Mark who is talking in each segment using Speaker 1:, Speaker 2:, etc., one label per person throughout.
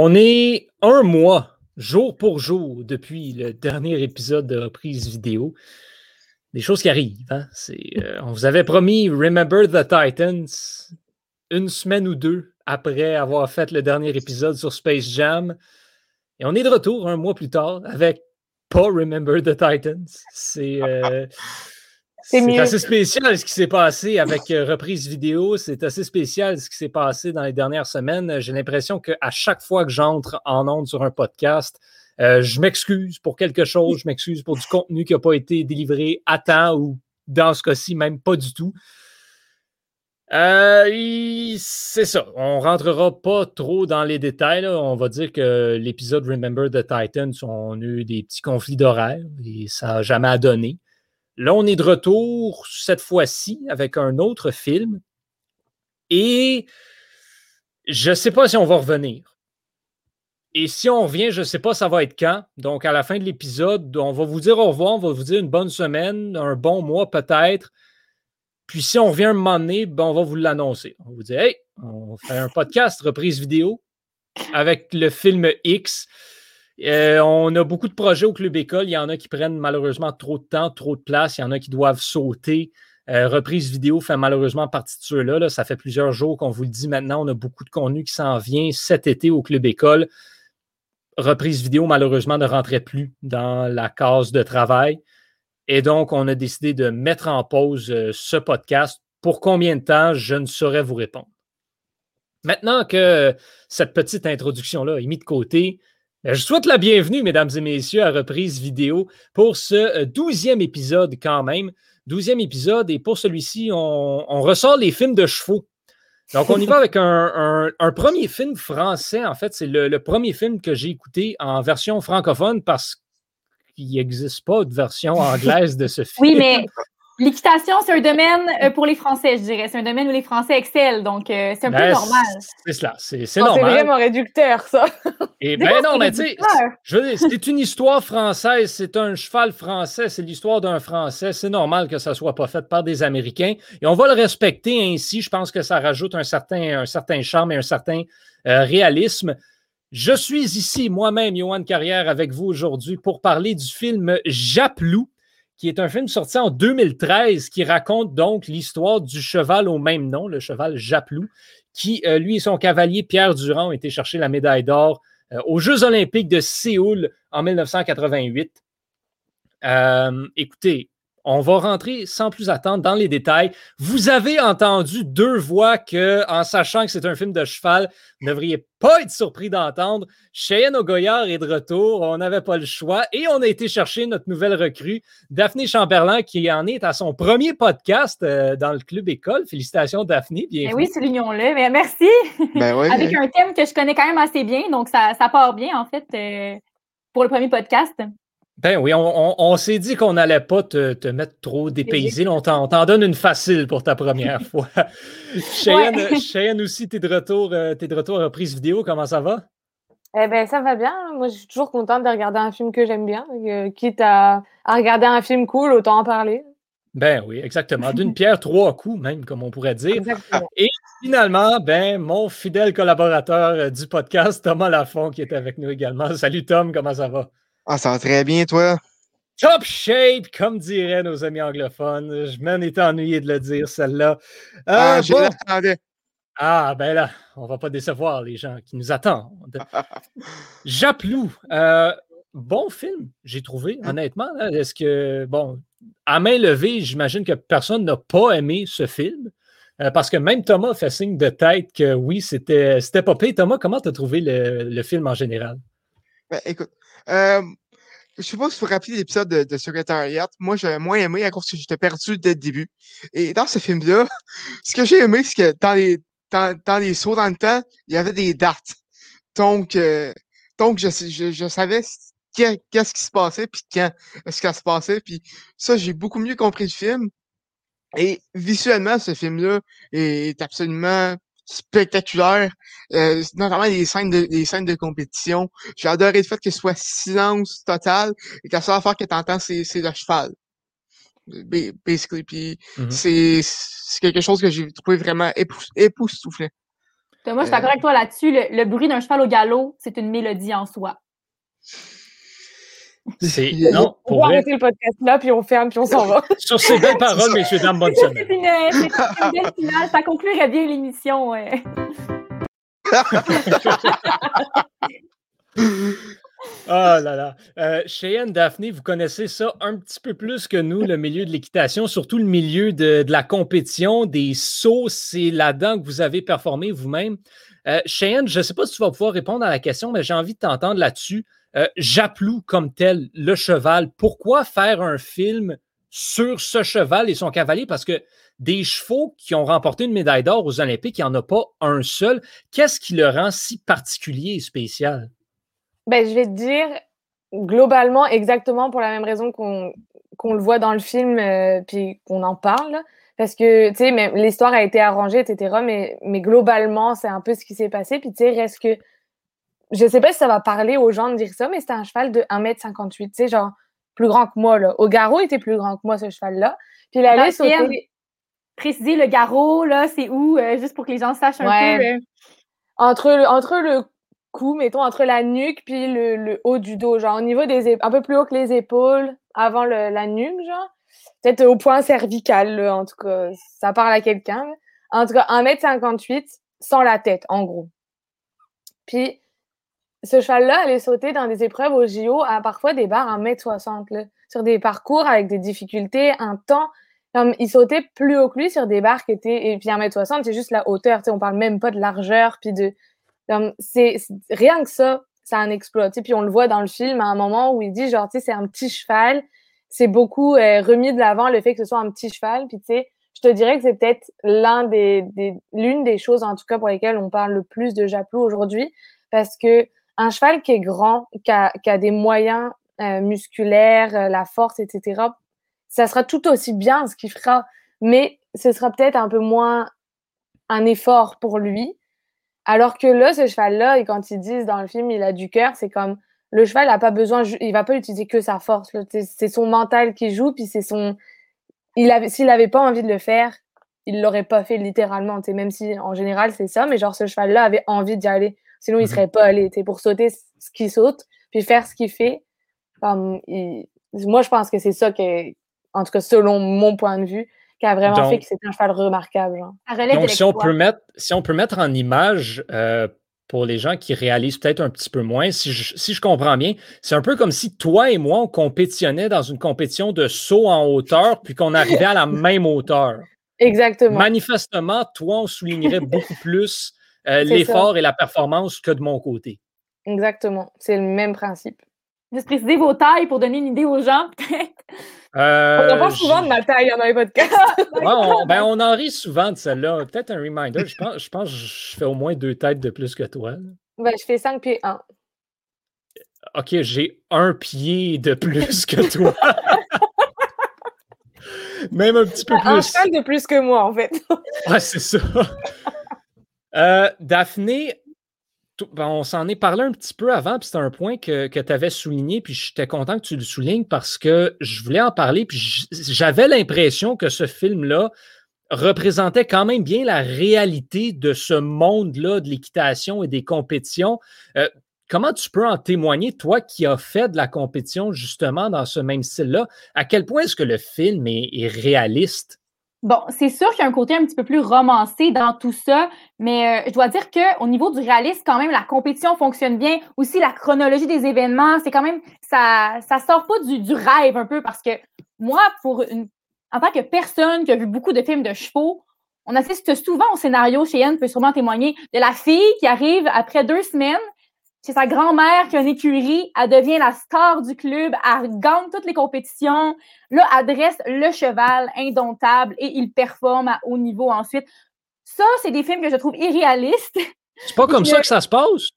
Speaker 1: On est un mois, jour pour jour, depuis le dernier épisode de reprise vidéo. Des choses qui arrivent. Hein? Euh, on vous avait promis Remember the Titans une semaine ou deux après avoir fait le dernier épisode sur Space Jam. Et on est de retour un mois plus tard avec pas Remember the Titans. C'est. Euh, c'est assez spécial ce qui s'est passé avec euh, reprise vidéo. C'est assez spécial ce qui s'est passé dans les dernières semaines. J'ai l'impression qu'à chaque fois que j'entre en onde sur un podcast, euh, je m'excuse pour quelque chose, je m'excuse pour du contenu qui n'a pas été délivré à temps ou dans ce cas-ci, même pas du tout. Euh, c'est ça. On rentrera pas trop dans les détails. On va dire que l'épisode Remember the Titans, on a eu des petits conflits d'horaire et ça n'a jamais donné. Là, on est de retour cette fois-ci avec un autre film. Et je ne sais pas si on va revenir. Et si on revient, je ne sais pas ça va être quand. Donc, à la fin de l'épisode, on va vous dire au revoir, on va vous dire une bonne semaine, un bon mois peut-être. Puis si on revient un moment donné, ben, on va vous l'annoncer. On vous dire, hey, on fait un podcast reprise vidéo avec le film X. Euh, on a beaucoup de projets au Club École. Il y en a qui prennent malheureusement trop de temps, trop de place. Il y en a qui doivent sauter. Euh, reprise vidéo fait malheureusement partie de ceux-là. Ça fait plusieurs jours qu'on vous le dit maintenant. On a beaucoup de contenu qui s'en vient cet été au Club École. Reprise vidéo, malheureusement, ne rentrait plus dans la case de travail. Et donc, on a décidé de mettre en pause euh, ce podcast. Pour combien de temps, je ne saurais vous répondre. Maintenant que cette petite introduction-là est mise de côté, je souhaite la bienvenue, mesdames et messieurs, à reprise vidéo pour ce euh, douzième épisode quand même. Douzième épisode, et pour celui-ci, on, ressort les films de chevaux. Donc, on y va avec un, premier film français. En fait, c'est le, premier film que j'ai écouté en version francophone parce qu'il n'existe pas de version anglaise de ce film.
Speaker 2: Oui, mais L'équitation, c'est un domaine euh, pour les Français, je dirais. C'est un domaine où les Français excellent, donc euh, c'est un peu ben, normal.
Speaker 1: C'est cela, c'est normal.
Speaker 3: C'est vraiment réducteur, ça.
Speaker 1: Et ben non, mais tu sais, c'est une histoire française, c'est un cheval français, c'est l'histoire d'un Français. C'est normal que ça soit pas fait par des Américains. Et on va le respecter ainsi. Je pense que ça rajoute un certain, un certain charme et un certain euh, réalisme. Je suis ici moi-même, Johan Carrière, avec vous aujourd'hui pour parler du film Japlou qui est un film sorti en 2013 qui raconte donc l'histoire du cheval au même nom, le cheval Japlou, qui, euh, lui et son cavalier Pierre Durand ont été chercher la médaille d'or euh, aux Jeux olympiques de Séoul en 1988. Euh, écoutez, on va rentrer sans plus attendre dans les détails. Vous avez entendu deux voix que, en sachant que c'est un film de cheval, vous ne devriez pas être surpris d'entendre. Cheyenne Ogoyard est de retour. On n'avait pas le choix et on a été chercher notre nouvelle recrue, Daphné Chamberlain, qui en est à son premier podcast euh, dans le Club École. Félicitations, Daphné.
Speaker 2: Bienvenue. Ben oui, soulignons-le. Mais merci. Ben Avec un thème que je connais quand même assez bien, donc ça, part bien, en fait, euh, pour le premier podcast.
Speaker 1: Ben oui, on, s'est dit qu'on n'allait pas te, mettre trop dépaysé. On t'en donne une facile pour ta première fois. Cheyenne, aussi, tu es de retour, euh, es de retour à reprise vidéo. Comment ça va?
Speaker 3: Eh bien, ça va bien. Moi, je suis toujours contente de regarder un film que j'aime bien. Euh, quitte à, regarder un film cool, autant en parler.
Speaker 1: Ben oui, exactement. D'une pierre, trois coups, même, comme on pourrait dire. Et finalement, ben, mon fidèle collaborateur euh, du podcast, Thomas Lafont, qui est avec nous également. Salut Tom, comment ça va?
Speaker 4: Ah, ça va très bien, toi?
Speaker 1: Top shape, comme diraient nos amis anglophones. Je m'en étais ennuyé de le dire, celle-là.
Speaker 4: ah, euh, je l'attendais.
Speaker 1: Ah, ben là, on va pas décevoir les gens qui nous attendent. Japlou, euh, bon film, j'ai trouvé, hein? honnêtement. Est-ce que, bon, à main levée, j'imagine que personne n'a pas aimé ce film. Euh, parce que même Thomas fait signe de tête que oui, c'était pas pire. Thomas, comment tu as trouvé le, film en général?
Speaker 4: Ben, écoute, euh, je sais pas si vous vous rappelez l'épisode de, de Secretariat. Moi, j'avais moins aimé à cause que j'étais perdu dès le début. Et dans ce film-là, ce que j'ai aimé, c'est que dans les, dans, dans, les sauts dans le temps, il y avait des dates. Donc, euh, donc je, je, je savais qu'est-ce qui se passait, puis quand est-ce que ça se passait. Puis ça, j'ai beaucoup mieux compris le film. Et visuellement, ce film-là est absolument spectaculaire, euh, notamment les scènes de les scènes de compétition. J'ai adoré le fait que ce soit silence total et que la seule affaire que t'entends, c'est, c'est le cheval. Basically. Puis mm-hmm. c'est, c'est quelque chose que j'ai trouvé vraiment époustouflant.
Speaker 2: Moi, je suis d'accord avec toi là-dessus. Le, bruit d'un cheval au galop, c'est une mélodie en soi.
Speaker 1: C'est non,
Speaker 3: on va arrêter le podcast là, puis on ferme, puis on s'en va.
Speaker 1: Sur ces belles paroles, messieurs, dames, bonne semaine.
Speaker 2: C'est une, une, belle finale. Ça conclurait bien l'émission. Ouais.
Speaker 1: Oh là là. Euh, Cheyenne, Daphné, vous connaissez ça un petit peu plus que nous, le milieu de l'équitation, surtout le milieu de, la compétition, des sauts. C'est là-dedans que vous avez performé vous-même. Euh, Cheyenne, je ne sais pas si tu vas pouvoir répondre à la question, mais j'ai envie de t'entendre là-dessus. Euh, Japlou comme tel, le cheval, pourquoi faire un film sur ce cheval et son cavalier? Parce que des chevaux qui ont remporté une médaille d'or aux Olympiques, il n'y en a pas un seul. Qu'est-ce qui le rend si particulier et spécial?
Speaker 3: Ben, je vais te dire globalement exactement pour la même raison qu'on le voit dans le film euh, puis qu'on en parle. Parce que, tu sais, l'histoire a été arrangée, etc. Mais, mais globalement, c'est un peu ce qui s'est passé. Puis, tu sais, reste que. Je sais pas si ça va parler aux gens de dire ça, mais c'était un cheval de 1m58. Tu sais, genre, plus grand que moi, là. Au garrot, il était plus grand que moi, ce cheval-là. Puis, il allait sauter.
Speaker 2: Préciser le garrot, là, c'est où, euh, juste pour que les gens sachent un peu. Euh?
Speaker 3: Entre, le, entre le cou, mettons, entre la nuque puis le, haut du dos, genre au niveau des un peu plus haut que les épaules, avant la nuque, genre. Peut-être au point cervical, en tout cas. Ça parle à quelqu'un. En tout cas, 1m58 sans la tête, en gros. Puis, ce cheval-là allait sauter dans des épreuves au JO à parfois des barres 1m60, sur des parcours avec des difficultés, un temps. Comme, il sautait plus haut que lui sur des barres qui étaient. Et puis 1m60, c'est juste la hauteur. On parle même pas de largeur, puis de, c'est rien que ça, ça un exploit. Puis on le voit dans le film à un moment où il dit genre, tu c'est un petit cheval. C'est beaucoup euh, remis de l'avant le fait que ce soit un petit cheval. Puis tu sais, je te dirais que c'est peut-être l'un des, l'une des choses en tout cas pour lesquelles on parle le plus de Japlou aujourd'hui, parce que un cheval qui est grand, qui a, des moyens euh, musculaires, euh, la force, etc. Ça sera tout aussi bien ce qu'il fera, mais ce sera peut-être un peu moins un effort pour lui alors que là, ce cheval-là, et quand ils disent dans le film, il a du cœur, c'est comme le cheval n'a pas besoin, il va pas utiliser que sa force. C'est son mental qui joue, puis c'est son. Il avait, s'il n'avait pas envie de le faire, il l'aurait pas fait littéralement. Même si en général c'est ça, mais genre ce cheval-là avait envie d'y aller. Sinon, il mhm. serait pas allé. Pour sauter ce qu'il saute, puis faire ce qu'il fait. Moi, je pense que c'est ça qui en tout cas selon mon point de vue, qui a vraiment fait que c'est un cheval remarquable.
Speaker 1: Donc, si on, peut mettre, si on peut mettre en image euh, pour les gens qui réalisent peut-être un petit peu moins, si je, comprends bien, c'est un peu comme si toi et moi, on compétitionnait dans une compétition de saut en hauteur, puis qu'on arrivait à la même hauteur.
Speaker 3: Exactement.
Speaker 1: Manifestement, toi, on soulignerait beaucoup plus euh, l'effort et la performance que de mon côté.
Speaker 3: Exactement. C'est le même principe.
Speaker 2: Juste préciser vos tailles pour donner une idée aux gens, peut-être.
Speaker 3: Euh, on parle souvent de ma taille dans les podcasts.
Speaker 1: on, ben, on en rit souvent de celle-là. Peut-être un reminder. Je pense, je pense que je fais au moins deux têtes de plus que toi.
Speaker 3: Ben, je fais 5 pieds 1.
Speaker 1: OK, j'ai un pied de plus que toi. Même un petit peu plus. Un
Speaker 3: cheval de plus que moi, en fait.
Speaker 1: ouais, c'est ça. Euh, Daphné, ben, on s'en est parlé un petit peu avant, puis c'est un point que, tu avais souligné, puis j'étais content que tu le soulignes parce que je voulais en parler, puis j'avais l'impression que ce film-là représentait quand même bien la réalité de ce monde-là de l'équitation et des compétitions. Euh, comment tu peux en témoigner, toi qui as fait de la compétition justement dans ce même style-là? À quel point est-ce que le film est réaliste?
Speaker 2: Bon, c'est sûr qu'il y a un côté un petit peu plus romancé dans tout ça, mais euh, je dois dire qu'au niveau du réalisme, quand même, la compétition fonctionne bien. Aussi, la chronologie des événements, c'est quand même, ça, ça sort pas du, du rêve un peu parce que moi, pour une, en tant que personne qui a vu beaucoup de films de chevaux, on assiste souvent au scénario, chez Anne peut sûrement témoigner, de la fille qui arrive après deux semaines c'est sa grand-mère qui a une écurie, elle devient la star du club, elle gagne toutes les compétitions. Là, elle dresse le cheval indomptable et il performe à haut niveau ensuite. Ça, c'est des films que je trouve irréalistes.
Speaker 1: C'est pas comme ça que ça se passe?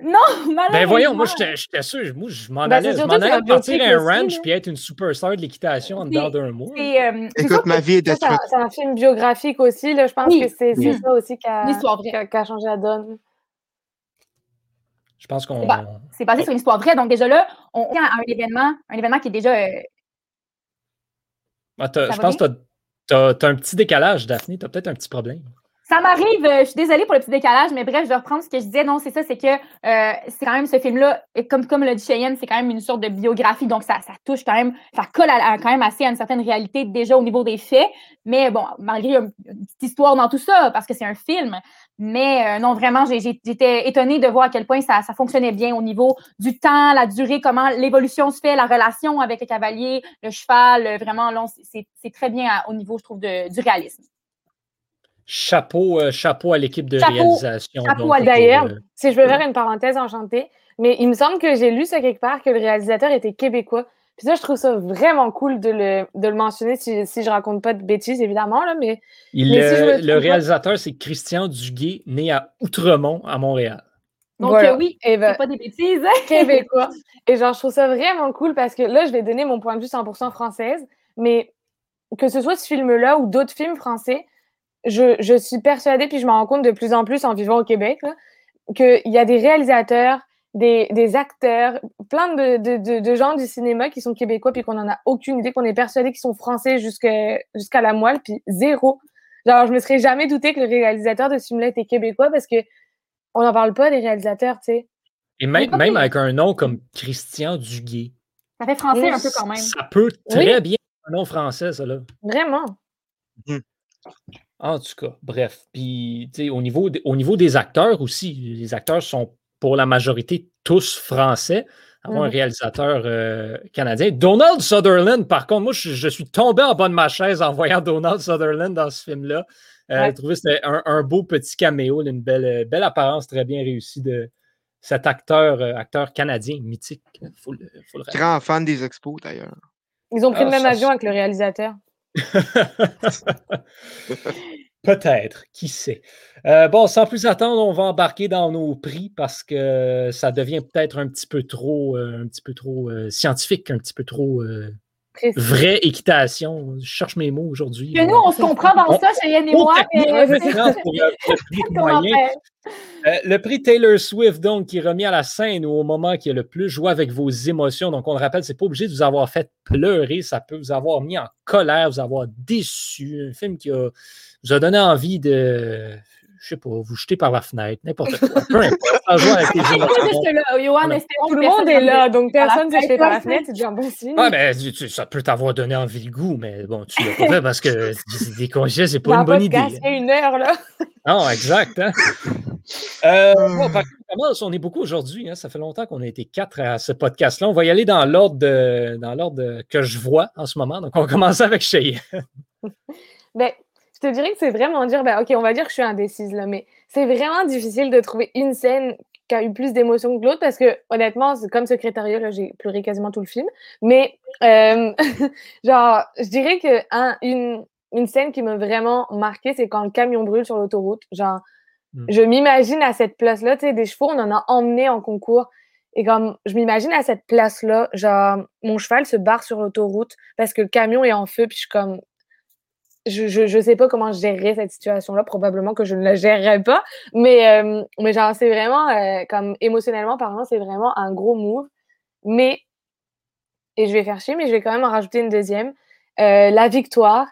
Speaker 2: Non,
Speaker 1: malheureusement. Ben voyons, moi, j'étais sûr. Moi, je m'en ben, allais, je m'en allais partir à un ranch puis être une superstar de l'équitation en dedans d'un mois.
Speaker 4: Euh, Écoute, ma vie est détruite.
Speaker 3: C'est un film biographique aussi. Là. Je pense que c'est ça aussi qui a, qui a changé la donne.
Speaker 1: Je pense qu'on.
Speaker 2: C'est basé sur une histoire vraie. Donc, déjà là, on vient à un événement, un événement qui est déjà. Euh,
Speaker 1: ah, je pense que tu as, un petit décalage, Daphné. Tu as peut-être un petit problème.
Speaker 2: Ça m'arrive, euh, je suis désolée pour le petit décalage, mais bref, je vais reprendre ce que je disais. Non, c'est ça, c'est que euh, c'est quand même ce film-là, comme, comme l'a dit Cheyenne, c'est quand même une sorte de biographie, donc ça, ça touche quand même, ça colle à- à- quand même assez à une certaine réalité déjà au niveau des faits. Mais bon, malgré une petite histoire dans tout ça, parce que c'est un film. Mais euh, non, vraiment, j'étais étonnée de voir à quel point ça, ça fonctionnait bien au niveau du temps, la durée, comment l'évolution se fait, la relation avec le cavalier, le cheval. euh, Vraiment, c'est c'est très bien à- au niveau, je trouve, de- du réalisme.
Speaker 1: Chapeau, euh, chapeau à l'équipe de
Speaker 2: Chapeau-
Speaker 1: réalisation.
Speaker 2: chapeau
Speaker 1: donc,
Speaker 2: à
Speaker 1: pour,
Speaker 3: D'ailleurs,
Speaker 1: euh,
Speaker 3: si je peux faire une parenthèse enchantée, mais il me semble que j'ai lu ça quelque part que le réalisateur était québécois. Puis ça, je trouve ça vraiment cool de le, de le mentionner si, si je raconte pas de bêtises, évidemment, là, mais
Speaker 1: il-
Speaker 3: mais si je me
Speaker 1: le,
Speaker 3: pas-
Speaker 1: réalisateur, c'est Christian Duguay, né à Outremont, à Montréal.
Speaker 2: Donc,
Speaker 3: Voilà.
Speaker 2: euh, oui,
Speaker 3: Et ben,
Speaker 2: c'est pas des bêtises.
Speaker 3: québécois. Et genre, je trouve ça vraiment cool parce que là, je vais donner mon point de vue 100% française, mais que ce soit ce film-là ou d'autres films français, je, je suis persuadée, puis je m'en rends compte de plus en plus en vivant au Québec, là, qu'il y a des réalisateurs, des, des acteurs, plein de, de, de, de gens du cinéma qui sont québécois, puis qu'on n'en a aucune idée, qu'on est persuadé qu'ils sont français jusqu'à jusqu'à la moelle, puis zéro. Genre, je me serais jamais douté que le réalisateur de ce film-là était québécois parce que on n'en parle pas des réalisateurs, tu sais.
Speaker 1: Et même, même avec un nom comme Christian Duguay.
Speaker 2: Ça fait français un peu quand même.
Speaker 1: Ça peut très bien être un nom français, ça, là.
Speaker 3: Vraiment.
Speaker 1: En tout cas, bref. Puis, tu sais, au niveau, des- au niveau des acteurs aussi, les acteurs sont pour la majorité tous français. Avoir un
Speaker 3: Mhm.
Speaker 1: réalisateur euh, canadien. Donald Sutherland, par contre, moi, je, je suis tombé en bas de ma chaise en voyant Donald Sutherland dans ce film-là. Euh,
Speaker 3: Ouais.
Speaker 1: J'ai trouvé que c'était un, un beau petit caméo, une belle, euh, belle apparence très bien réussie de cet acteur, euh, acteur canadien mythique. Faut le, faut le rappeler.
Speaker 4: Grand fan des expos, d'ailleurs.
Speaker 3: Ils ont pris
Speaker 1: Ah,
Speaker 3: le même
Speaker 1: ça,
Speaker 3: avion avec le réalisateur.
Speaker 1: Peut-être, qui sait. Euh, bon, sans plus attendre, on va embarquer dans nos prix parce que ça devient peut-être un petit peu trop, euh, un petit peu trop euh, scientifique, un petit peu trop vraie équitation. Je cherche mes mots aujourd'hui.
Speaker 2: Nous, on se comprend dans ça, Cheyenne et
Speaker 1: Trop
Speaker 2: moi. mais
Speaker 1: pour le prix Taylor Swift, donc, qui est remis à la scène ou au moment qui a le plus joué avec vos émotions. Donc, on le rappelle, c'est pas obligé de vous avoir fait pleurer. Ça peut vous avoir mis en colère, vous avoir déçu. Un film qui a- vous a donné envie de, je sais pas, vous jeter par la fenêtre, n'importe quoi. Peu importe. Ça joue avec les Voilà.
Speaker 2: espérons
Speaker 3: Tout le monde est là, donc personne ne s'est jeté par la fenêtre, c'est déjà un bon signe.
Speaker 1: Ah, ben, tu- ça peut t'avoir donné envie le goût, mais bon, tu l'as pas fait parce que des congés, c'est pas une
Speaker 3: un
Speaker 1: bonne idée.
Speaker 3: a une heure, là.
Speaker 1: Non, exact. Hein? Euh, bon, par contre, on commence, on est beaucoup aujourd'hui. hein, Ça fait longtemps qu'on a été quatre à ce podcast-là. On va y aller dans l'ordre dans l'ordre que je vois en ce moment. Donc, on va commencer avec Cheyenne.
Speaker 3: Ben, je te dirais que c'est vraiment dire, ben, ok, on va dire que je suis indécise, là, mais c'est vraiment difficile de trouver une scène qui a eu plus d'émotions que l'autre parce que, honnêtement, comme secrétariat, là, j'ai pleuré quasiment tout le film. Mais, euh, genre, je dirais que un- une, une scène qui m'a vraiment marqué, c'est quand le camion brûle sur l'autoroute. Genre,
Speaker 1: Mm.
Speaker 3: je m'imagine à cette place-là, tu sais, des chevaux, on en a emmené en concours. Et comme je m'imagine à cette place-là, genre, mon cheval se barre sur l'autoroute parce que le camion est en feu, puis je suis comme, je, je sais pas comment je gérerais cette situation-là. Probablement que je ne la gérerais pas. Mais, euh, mais genre, c'est vraiment, euh, comme émotionnellement parlant, c'est vraiment un gros move. Mais, et je vais faire chier, mais je vais quand même en rajouter une deuxième. Euh, la victoire,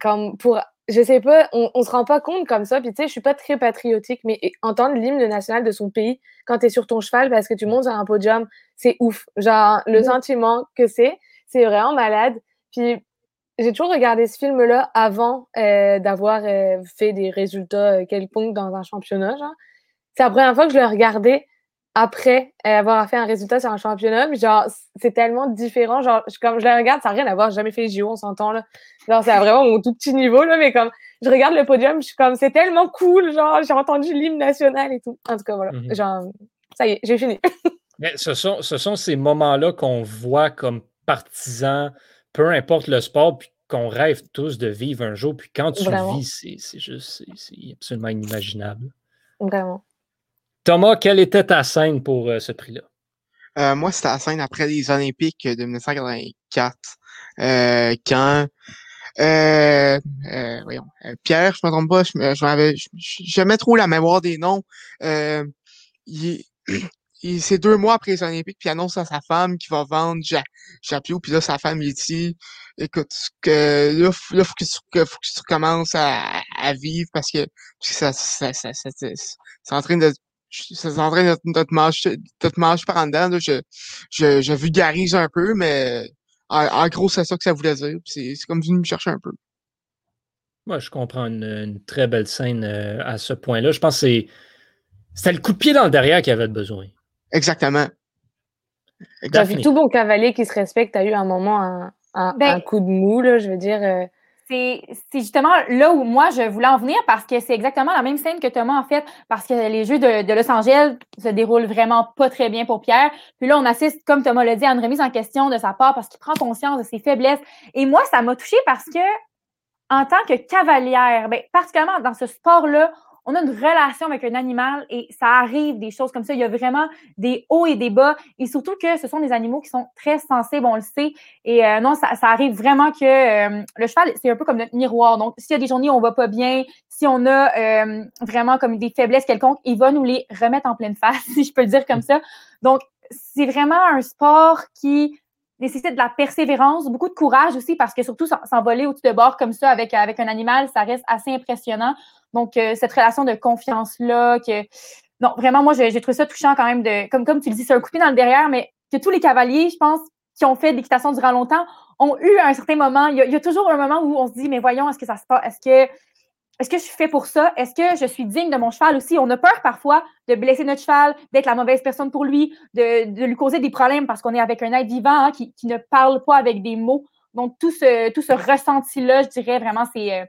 Speaker 3: comme pour, je sais pas, on, on se rend pas compte comme ça. Puis tu sais, je suis pas très patriotique, mais entendre l'hymne national de son pays quand tu es sur ton cheval parce que tu montes sur un podium, c'est ouf. Genre, le sentiment que c'est, c'est vraiment malade. Puis j'ai toujours regardé ce film-là avant euh, d'avoir euh, fait des résultats euh, quelconques dans un championnat. C'est la première fois que je le regardais après avoir fait un résultat sur un championnat. Genre, c'est tellement différent. Genre, je, comme je le regarde, ça n'a rien à voir. J'ai jamais fait les JO, on s'entend là. Genre, c'est vraiment mon tout petit niveau là, mais comme je regarde le podium, je suis comme c'est tellement cool. Genre, j'ai entendu l'hymne national et tout. En tout cas, voilà.
Speaker 1: Mhm.
Speaker 3: Genre, ça y est, j'ai fini.
Speaker 1: Mais ce sont, ce sont ces moments-là qu'on voit comme partisans, peu importe le sport, puis qu'on rêve tous de vivre un jour. Puis quand tu
Speaker 3: Vraiment.
Speaker 1: vis, c'est- c'est juste, c'est- c'est absolument inimaginable.
Speaker 3: Vraiment.
Speaker 1: Thomas, quelle était ta scène pour euh, ce prix-là?
Speaker 4: Euh, moi, c'était la scène après les Olympiques de 1984, euh, quand euh, euh, voyons, Pierre, je me trompe pas, je je m'avais, je- je- jamais trop la mémoire des noms. Euh, il- c'est deux mois après les Olympiques, puis il annonce à sa femme qu'il va vendre Ja- Japio, puis là, sa femme lui dit, écoute, que là, là, faut que tu, faut que tu commences à, à, vivre parce que, ça, ça, ça, ça, c'est en train de ça notre, notre manche, notre manche par en dedans. Je, je, je vulgarise un peu, mais en, gros, c'est ça que ça voulait dire. C'est comme venu me chercher un peu.
Speaker 1: Moi, je comprends une, très belle scène euh, à ce point-là. Je pense que c'était le coup de pied dans le derrière qu'il avait besoin.
Speaker 4: Exactement.
Speaker 3: T'as vu tout bon cavalier qui se respecte, a eu un moment un, un, ben coup de mou, là, je veux dire. Euh,
Speaker 2: c'est justement là où moi je voulais en venir parce que c'est exactement la même scène que Thomas en fait, parce que les Jeux de, Los Angeles se déroulent vraiment pas très bien pour Pierre. Puis là, on assiste, comme Thomas l'a dit, à une remise en question de sa part parce qu'il prend conscience de ses faiblesses. Et moi, ça m'a touché parce que en tant que cavalière, ben, particulièrement dans ce sport-là, on a une relation avec un animal et ça arrive des choses comme ça. Il y a vraiment des hauts et des bas et surtout que ce sont des animaux qui sont très sensibles, on le sait. Et euh, non, ça, arrive vraiment que euh, le cheval, c'est un peu comme notre miroir. Donc, s'il y a des journées où on va pas bien, si on a euh, vraiment comme des faiblesses quelconques, il va nous les remettre en pleine face, si je peux le dire comme ça. Donc, c'est vraiment un sport qui nécessite de la persévérance, beaucoup de courage aussi, parce que surtout s'envoler au-dessus de bord comme ça avec, avec un animal, ça reste assez impressionnant. Donc, euh, cette relation de confiance-là, que. Non, vraiment, moi, j'ai trouvé ça touchant quand même de. Comme, comme tu le dis, c'est un coupé dans le derrière, mais que tous les cavaliers, je pense, qui ont fait de l'équitation durant longtemps, ont eu un certain moment. Il y, a, toujours un moment où on se dit, mais voyons, est-ce que ça se passe? Est-ce que. Est-ce que je suis fait pour ça? Est-ce que je suis digne de mon cheval aussi? On a peur parfois de blesser notre cheval, d'être la mauvaise personne pour lui, de, lui causer des problèmes parce qu'on est avec un être vivant hein, qui, qui, ne parle pas avec des mots. Donc, tout ce, tout ce ressenti-là, je dirais vraiment, c'est euh,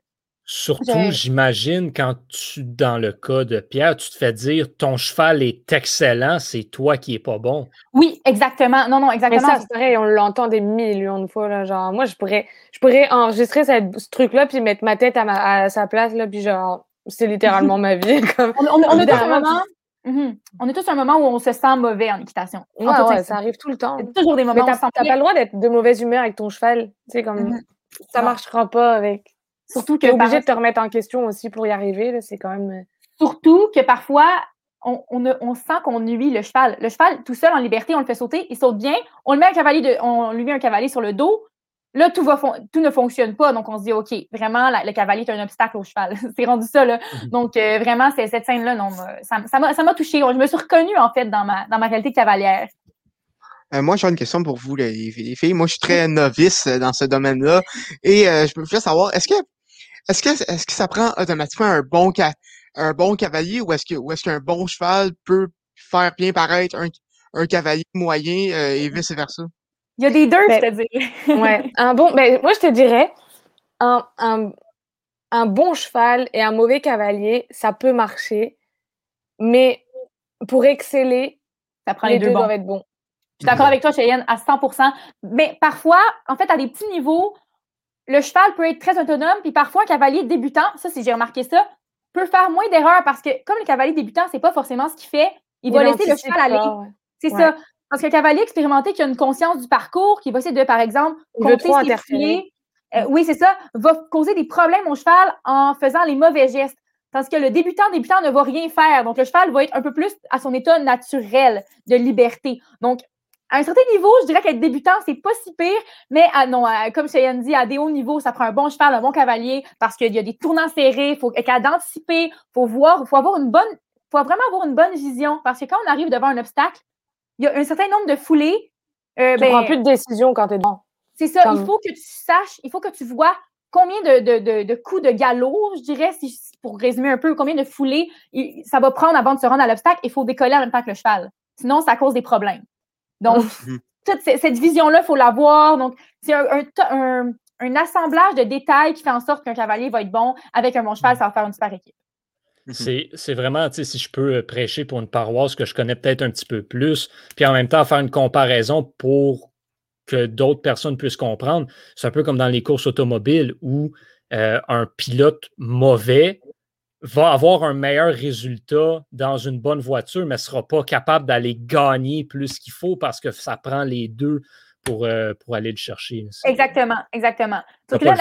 Speaker 1: Surtout, j'imagine, quand tu, dans le cas de Pierre, tu te fais dire ton cheval est excellent, c'est toi qui es pas bon.
Speaker 2: Oui, exactement. Non, non, exactement.
Speaker 3: Mais ça, c'est pareil, on l'entend des millions de fois. Là, genre, moi, je pourrais, je pourrais enregistrer ce truc-là, puis mettre ma tête à, sa place, là, puis genre, c'est littéralement ma vie.
Speaker 2: on, est tous un moment. Mhm. On est tous un moment où on se sent mauvais en équitation.
Speaker 3: ça arrive tout le temps.
Speaker 2: toujours des moments
Speaker 3: où on pas le droit d'être de mauvaise humeur avec ton cheval. Tu sais, comme mhm. ça marchera pas avec. Surtout que. Tu es obligé de te remettre en question aussi pour y arriver. C'est quand même. Euh,
Speaker 2: Surtout que parfois, on, on, sent qu'on nuit le cheval. Le cheval, tout seul en liberté, on le fait sauter, il saute bien. On, le met un cavalier de, on lui met un cavalier sur le dos. Là, tout, va tout ne fonctionne pas. Donc, on se dit, OK, vraiment, le cavalier est un obstacle au cheval. c'est rendu ça. Là. Mhm. Donc, euh, vraiment, cette scène-là, non, ça m'a ça, touchée. Je me suis reconnue, en fait, dans ma, dans ma réalité cavalière.
Speaker 4: Euh, moi, j'ai une question pour vous, les, filles. Moi, je suis très novice dans ce domaine-là. Et je veux savoir, est-ce que est-ce que, est-ce que ça prend automatiquement un bon, un bon cavalier ou est-ce que, ou est-ce qu'un bon cheval peut faire bien paraître un, un cavalier moyen euh, et vice-versa?
Speaker 2: Il y a des deux,
Speaker 3: ben,
Speaker 2: je te dis.
Speaker 3: ouais. Un bon, ben, moi, je te dirais, un, un, un, bon cheval et un mauvais cavalier, ça peut marcher, mais pour exceller, ça prend les, deux, doivent être bons.
Speaker 2: Je suis d'accord avec toi, Cheyenne, à 100 Mais parfois, en fait, à des petits niveaux, le cheval peut être très autonome, puis parfois un cavalier débutant, ça, si j'ai remarqué ça, peut faire moins d'erreurs parce que comme le cavalier débutant, c'est pas forcément ce qu'il fait, il, va laisser le cheval aller. C'est ça. Parce qu'un cavalier expérimenté qui a une conscience du parcours, qui va essayer de, par exemple, compter ses filets, euh, oui, c'est ça, va causer des problèmes au cheval en faisant les mauvais gestes. Tandis que le débutant, débutant ne va rien faire. Donc, le cheval va être un peu plus à son état naturel de liberté. Donc, à un certain niveau, je dirais qu'être débutant, c'est pas si pire, mais à, non, comme Cheyenne dit, à des hauts niveaux, ça prend un bon cheval, un bon cavalier, parce qu'il y a des tournants serrés, il faut être d'anticiper, il faut voir, il faut avoir une bonne, faut vraiment avoir une bonne vision, parce que quand on arrive devant un obstacle, il y a un certain nombre de foulées.
Speaker 3: Euh, tu ben, prends plus de décision quand tu es devant.
Speaker 2: C'est ça, il faut que tu saches, il faut que tu vois combien de, de, de, coups de galop, je dirais, si, pour résumer un peu, combien de foulées ça va prendre avant de se rendre à l'obstacle, il faut décoller en même temps que le cheval. Sinon, ça cause des problèmes. Donc, mmh. toute cette vision-là, il faut l'avoir. Donc, c'est un, assemblage de détails qui fait en sorte qu'un cavalier va être bon. Avec un bon cheval, ça va faire une super équipe.
Speaker 1: Mmh c'est vraiment, tu sais, si je peux euh, prêcher pour une paroisse que je connais peut-être un petit peu plus, puis en même temps faire une comparaison pour que d'autres personnes puissent comprendre. C'est un peu comme dans les courses automobiles où euh, un pilote mauvais va avoir un meilleur résultat dans une bonne voiture, mais ne sera pas capable d'aller gagner plus qu'il faut parce que ça prend les deux pour, euh, pour aller le chercher.
Speaker 2: Exactement, exactement. Sauf que, la,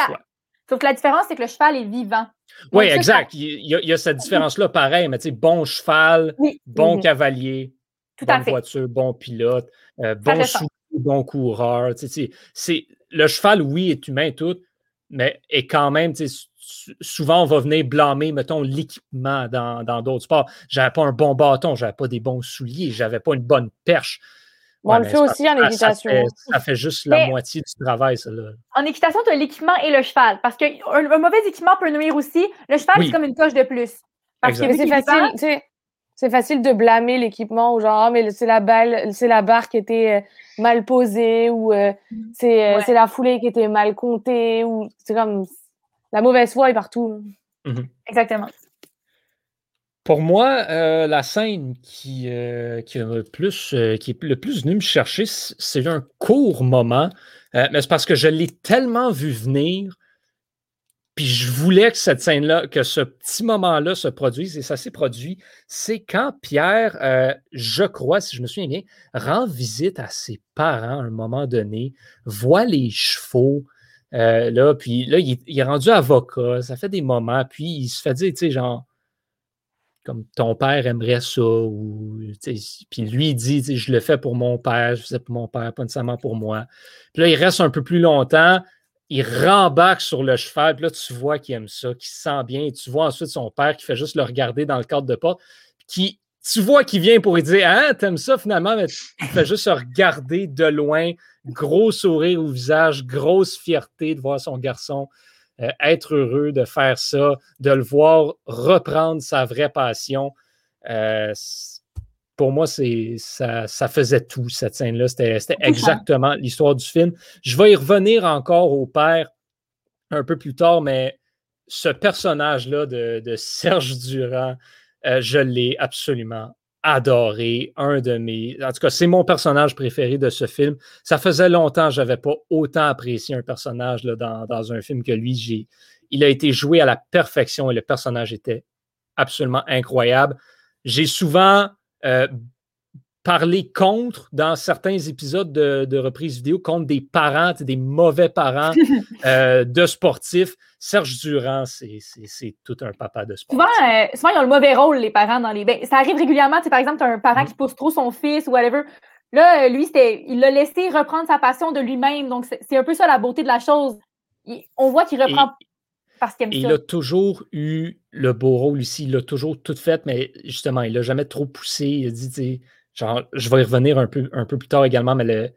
Speaker 2: la différence, c'est que le cheval est vivant.
Speaker 1: oui, exact. Il, y a, cette différence-là, pareil, mais tu sais, bon cheval, bon cavalier, bonne voiture, bon pilote, euh, bon bon coureur. Tu sais, c'est, le cheval, oui, est humain tout, mais est quand même, tu souvent, on va venir blâmer, mettons, l'équipement dans d'autres sports. J'avais pas un bon bâton, j'avais pas des bons souliers, j'avais pas une bonne perche.
Speaker 3: on le fait aussi en équitation.
Speaker 1: Ça fait, juste la moitié du travail, ça. Là.
Speaker 2: En équitation, tu as l'équipement et le cheval. Parce qu'un un mauvais équipement peut nuire aussi. Le cheval, c'est comme une coche de plus.
Speaker 3: Parce que c'est facile, c'est facile de blâmer l'équipement ou genre, ah, mais c'est la balle, c'est la barre qui était euh, mal posée ou euh, mm. euh, c'est la foulée qui était mal comptée ou c'est comme la mauvaise foi est partout.
Speaker 2: Mm-hmm. Exactement.
Speaker 1: Pour moi, la scène qui, qui, le plus, qui est le plus venu me chercher, c'est un court moment, mais c'est parce que je l'ai tellement vu venir puis je voulais que cette scène-là, que ce petit moment-là se produise, et ça s'est produit. C'est quand Pierre, euh, je crois, si je me souviens bien, rend visite à ses parents à un moment donné, voit les chevaux, euh, là, puis là, il, est rendu avocat, ça fait des moments, puis il se fait dire, tu sais, genre, comme ton père aimerait ça, ou, puis lui, il dit, je le fais pour mon père, je le fais pour mon père, pas nécessairement pour moi. Puis là, il reste un peu plus longtemps, il rembarque sur le cheval, puis là, tu vois qu'il aime ça, qu'il se sent bien, et tu vois ensuite son père qui fait juste le regarder dans le cadre de porte, qui, tu vois qu'il vient pour lui dire Ah, t'aimes ça finalement, mais il fait juste se regarder de loin, gros sourire au visage, grosse fierté de voir son garçon euh, être heureux de faire ça, de le voir reprendre sa vraie passion. Euh, pour moi, ça, ça faisait tout, cette scène-là. C'était exactement l'histoire du film. Je vais y revenir encore au père un peu plus tard, mais ce personnage-là de, Serge Durand, euh, je l'ai absolument adoré. Un de mes. En tout cas, c'est mon personnage préféré de ce film. Ça faisait longtemps que je n'avais pas autant apprécié un personnage dans, dans, un film que lui. Il a été joué à la perfection et le personnage était absolument incroyable. J'ai souvent euh, parler contre dans certains épisodes de, de reprise vidéo contre des parents, des mauvais parents euh, de sportifs. Serge Durand, c'est tout un papa de sport.
Speaker 2: Souvent, euh, souvent, ils ont le mauvais rôle, les parents, dans les. Ben, ça arrive régulièrement. Par exemple, tu as un parent mm-hmm. qui pousse trop son fils ou whatever. Là, lui, il l'a laissé reprendre sa passion de lui-même. Donc, c'est un peu ça la beauté de la chose. on voit qu'il reprend parce qu'il aime
Speaker 1: Il a toujours eu le beau rôle ici. Il l'a toujours tout fait, mais justement, il l'a jamais trop poussé. Il a dit, genre, je vais y revenir un peu, un peu plus tard également, mais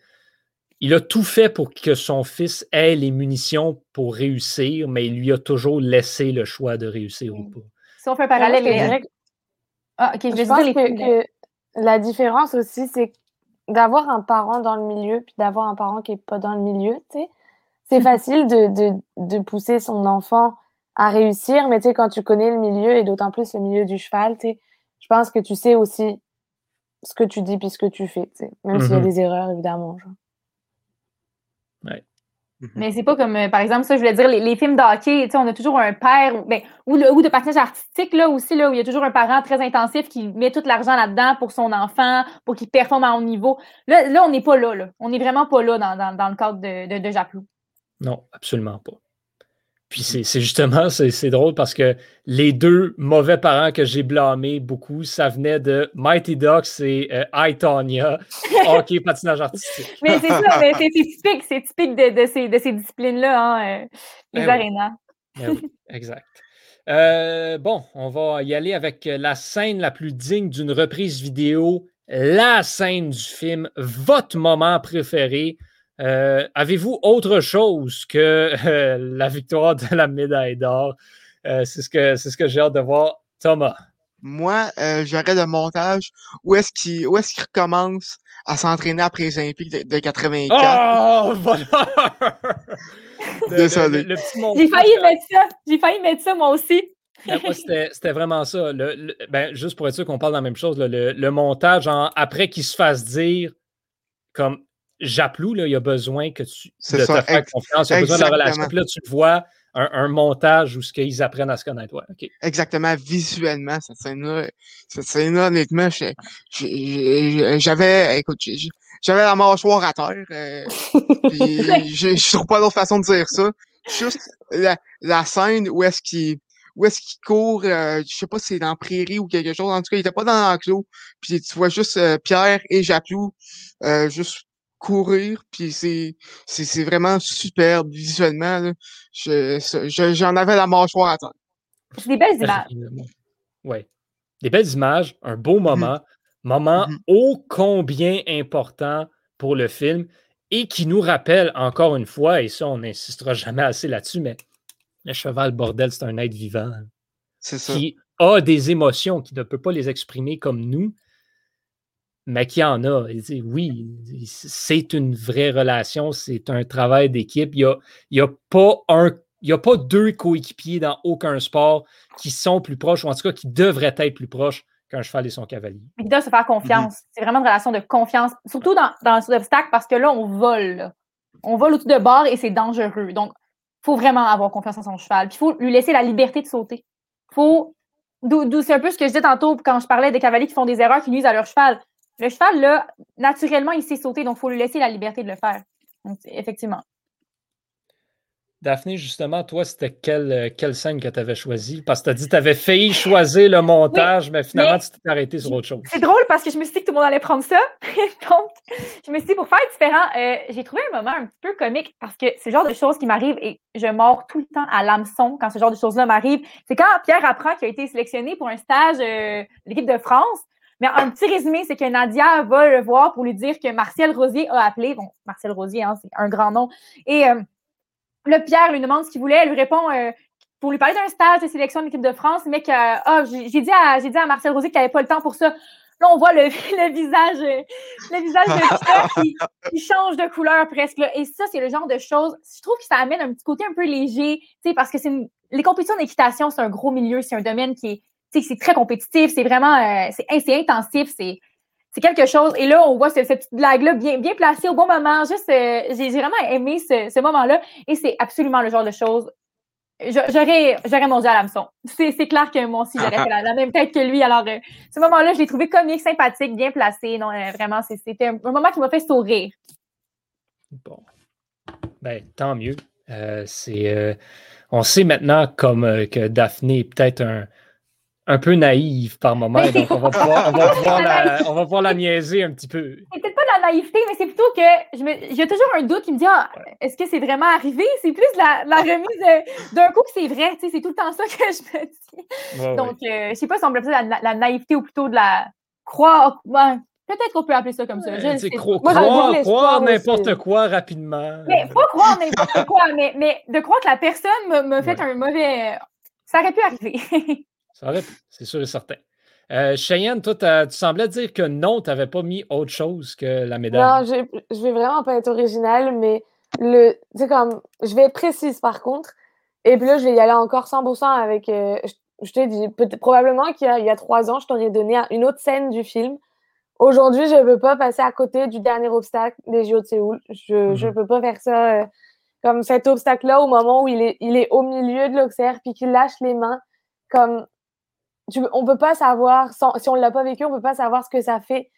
Speaker 1: il a tout fait pour que son fils ait les munitions pour réussir, mais il lui a toujours laissé le choix de réussir ou pas.
Speaker 2: Si on fait un parallèle,
Speaker 3: ah, ok, je, pense que, la différence aussi, c'est d'avoir un parent dans le milieu puis d'avoir un parent qui n'est pas dans le milieu, tu sais. C'est facile de, de, pousser son enfant à réussir, mais tu sais, quand tu connais le milieu, et d'autant plus le milieu du cheval, tu sais, je pense que tu sais aussi ce que tu dis puis ce que tu fais, tu sais, même s'il y a mm-hmm. des erreurs, évidemment. Genre.
Speaker 1: Ouais.
Speaker 2: Mm-hmm. Mais c'est pas comme, euh, par exemple, ça, je voulais dire, les, films d'hockey, on a toujours un père, ben, ou, le, ou de patinage artistique, là aussi, là, où il y a toujours un parent très intensif qui met tout l'argent là-dedans pour son enfant, pour qu'il performe à haut niveau. Là, là on n'est pas là, là. On n'est vraiment pas là dans, dans, dans le cadre de, de, de Japlou.
Speaker 1: Non, absolument pas. Puis c'est justement, c'est drôle parce que les deux mauvais parents que j'ai blâmés beaucoup, ça venait de Mighty Ducks et euh, I, Tonya, hockey, patinage artistique.
Speaker 2: mais c'est ça, mais c'est typique, c'est typique de, de, ces, de ces disciplines-là, hein, euh, les ben arénas.
Speaker 1: Ben exact. Euh, bon, on va y aller avec la scène la plus digne d'une reprise vidéo, la scène du film, votre moment préféré. Euh, avez-vous autre chose que euh, la victoire de la médaille d'or? Euh, c'est ce que, ce que j'ai hâte de voir. Thomas.
Speaker 4: Moi, j'aurais le montage où est-ce qu'il est recommence à s'entraîner après les Olympiques de, de 84.
Speaker 1: Oh, voilà!
Speaker 4: Désolé.
Speaker 2: J'ai failli mettre ça. J'ai failli mettre ça, moi aussi.
Speaker 1: Ben, c'était vraiment ça. ben, juste pour être sûr qu'on parle de la même chose, le, montage, après qu'il se fasse dire comme Japlou, là, il a besoin que tu de te faire confiance, il a besoin de la relation. Puis là, tu vois un, montage où ce qu'ils apprennent à se connaître. Ouais,
Speaker 4: Exactement, visuellement, cette scène-là, cette scène-là, honnêtement, j'avais, écoute, j'avais la mâchoire à terre. Euh, je trouve pas d'autre façon de dire ça. Juste la, la scène où est-ce qu'il où est-ce qu'il court, euh, je sais pas si c'est dans Prairie ou quelque chose. En tout cas, il était pas dans l'enclos. Puis tu vois juste euh, Pierre et Japlou euh, juste courir, puis c'est, c'est, c'est vraiment superbe visuellement. là. Je- j'en avais la mâchoire à terre.
Speaker 2: C'est des belles images.
Speaker 1: Oui. Des belles images, un beau moment, moment
Speaker 4: Mhm.
Speaker 1: ô combien important pour le film et qui nous rappelle encore une fois, et ça, on n'insistera jamais assez là-dessus, mais le cheval, bordel, c'est un être vivant
Speaker 4: C'est ça.
Speaker 1: qui a des émotions, qui ne peut pas les exprimer comme nous, mais qui en a? Il oui, c'est une vraie relation, c'est un travail d'équipe. Il n'y a, il y a pas un. Il n'y a pas deux coéquipiers dans aucun sport qui sont plus proches, ou en tout cas qui devraient être plus proches qu'un cheval et son cavalier.
Speaker 2: Ils doivent se faire confiance. C'est vraiment une relation de confiance, surtout dans, dans les obstacles, parce que là, on vole. là. On vole au-dessus de bord et c'est dangereux. Donc, il faut vraiment avoir confiance en son cheval. Puis, il faut lui laisser la liberté de sauter. Faut. D'où c'est un peu ce que je disais tantôt quand je parlais des cavaliers qui font des erreurs qui nuisent à leur cheval. Le cheval, là, naturellement, il sait sauter, donc il faut lui laisser la liberté de le faire. Donc, effectivement.
Speaker 1: Daphné, justement, toi, c'était quelle, euh, quelle scène que tu avais choisie? Parce que tu as dit que tu avais failli choisir le montage, mais finalement,
Speaker 2: mais-
Speaker 1: tu t'es arrêté sur autre chose.
Speaker 2: C'est drôle parce que je me suis dit que tout le monde allait prendre ça. Donc, je me suis dit, pour faire différent, euh, j'ai trouvé un moment un petit peu comique parce que c'est le genre de choses qui m'arrivent et je mords tout le temps à l'hameçon quand ce genre de choses-là m'arrive. C'est quand Pierre apprend qu'il a été sélectionné pour un stage euh, de l'équipe de France. Mais un petit résumé, c'est que Nadia va le voir pour lui dire que Martial Rosier a appelé. Bon, Martial Rosier, hein, c'est un grand nom. Et euh, là, Pierre lui demande ce qu'il voulait. Elle lui répond euh, pour lui parler d'un stage de sélection de l'équipe de France, mais que ah, j'ai dit, à- dit à Marcel Rosier qu'il n'avait pas le temps pour ça. Là, on voit le, le visage, euh, le visage de Pierre qui, change de couleur presque. Et ça, c'est le genre de choses. Je trouve que ça amène un petit côté un peu léger, parce que c'est les compétitions d'équitation, c'est un gros milieu, c'est un domaine qui est, c'est très compétitif, c'est vraiment, euh, c'est intensif, c'est c'est quelque chose. Et là, on voit ce- cette petite blague-là bien, bien placée au bon moment. Juste, euh, j'ai vraiment aimé ce, ce moment-là. Et c'est absolument le genre de choses. J'aurais j'aurais mangé à l'hameçon. C'est clair que moi aussi, j'aurais fait la, la même tête que lui. Alors, euh, ce moment-là, je l'ai trouvé comique, sympathique, bien placé. Non, euh, vraiment, c'était un, un moment qui m'a fait sourire.
Speaker 1: Bon. Ben, tant mieux. C'est, on sait maintenant comme que Daphné est peut-être un, un peu naïve par moment, donc on va pouvoir, on va pouvoir la, on va pouvoir la niaiser un petit peu.
Speaker 2: C'est peut-être pas de la naïveté, mais c'est plutôt que je me- j'ai toujours un doute qui me dit ah, est-ce que c'est vraiment arrivé? C'est plus la, la remise d'un coup que c'est vrai. tu sais, C'est tout le temps ça que je me dis.
Speaker 1: Ouais, ouais.
Speaker 2: Donc, euh, je sais pas si on peut appeler ça la, la naïveté ou plutôt de la croire. ouais, Peut-être qu'on peut appeler ça comme ça. je
Speaker 1: cro-
Speaker 3: Moi, j'avais
Speaker 1: croire, croire n'importe
Speaker 3: aussi.
Speaker 1: quoi rapidement.
Speaker 2: Mais pas croire n'importe quoi, mais, mais de croire que la personne me, me fait
Speaker 1: Ouais.
Speaker 2: un mauvais. Ça aurait pu arriver.
Speaker 1: Ça aurait pu, c'est sûr et certain. Euh, Cheyenne, toi, tu semblais dire que non, tu n'avais pas mis autre chose que la médaille.
Speaker 3: Non, je, je vais vraiment pas être originale, mais le, comme, je vais être précise par contre. Et puis là, je vais y aller encore 100% avec, euh, je, je t'ai dit, probablement qu'il y a, il y a trois ans, je t'aurais donné un- une autre scène du film. Aujourd'hui, je ne peux pas passer à côté du dernier obstacle des JO de Séoul. Je ne
Speaker 1: Mhm.
Speaker 3: peux pas faire ça euh, comme cet obstacle-là au moment où il est, il est au milieu de l'Auxerre puis qu'il lâche les mains. Comme, tu, on peut pas savoir, sans, si on ne l'a pas vécu, on peut pas savoir ce que ça fait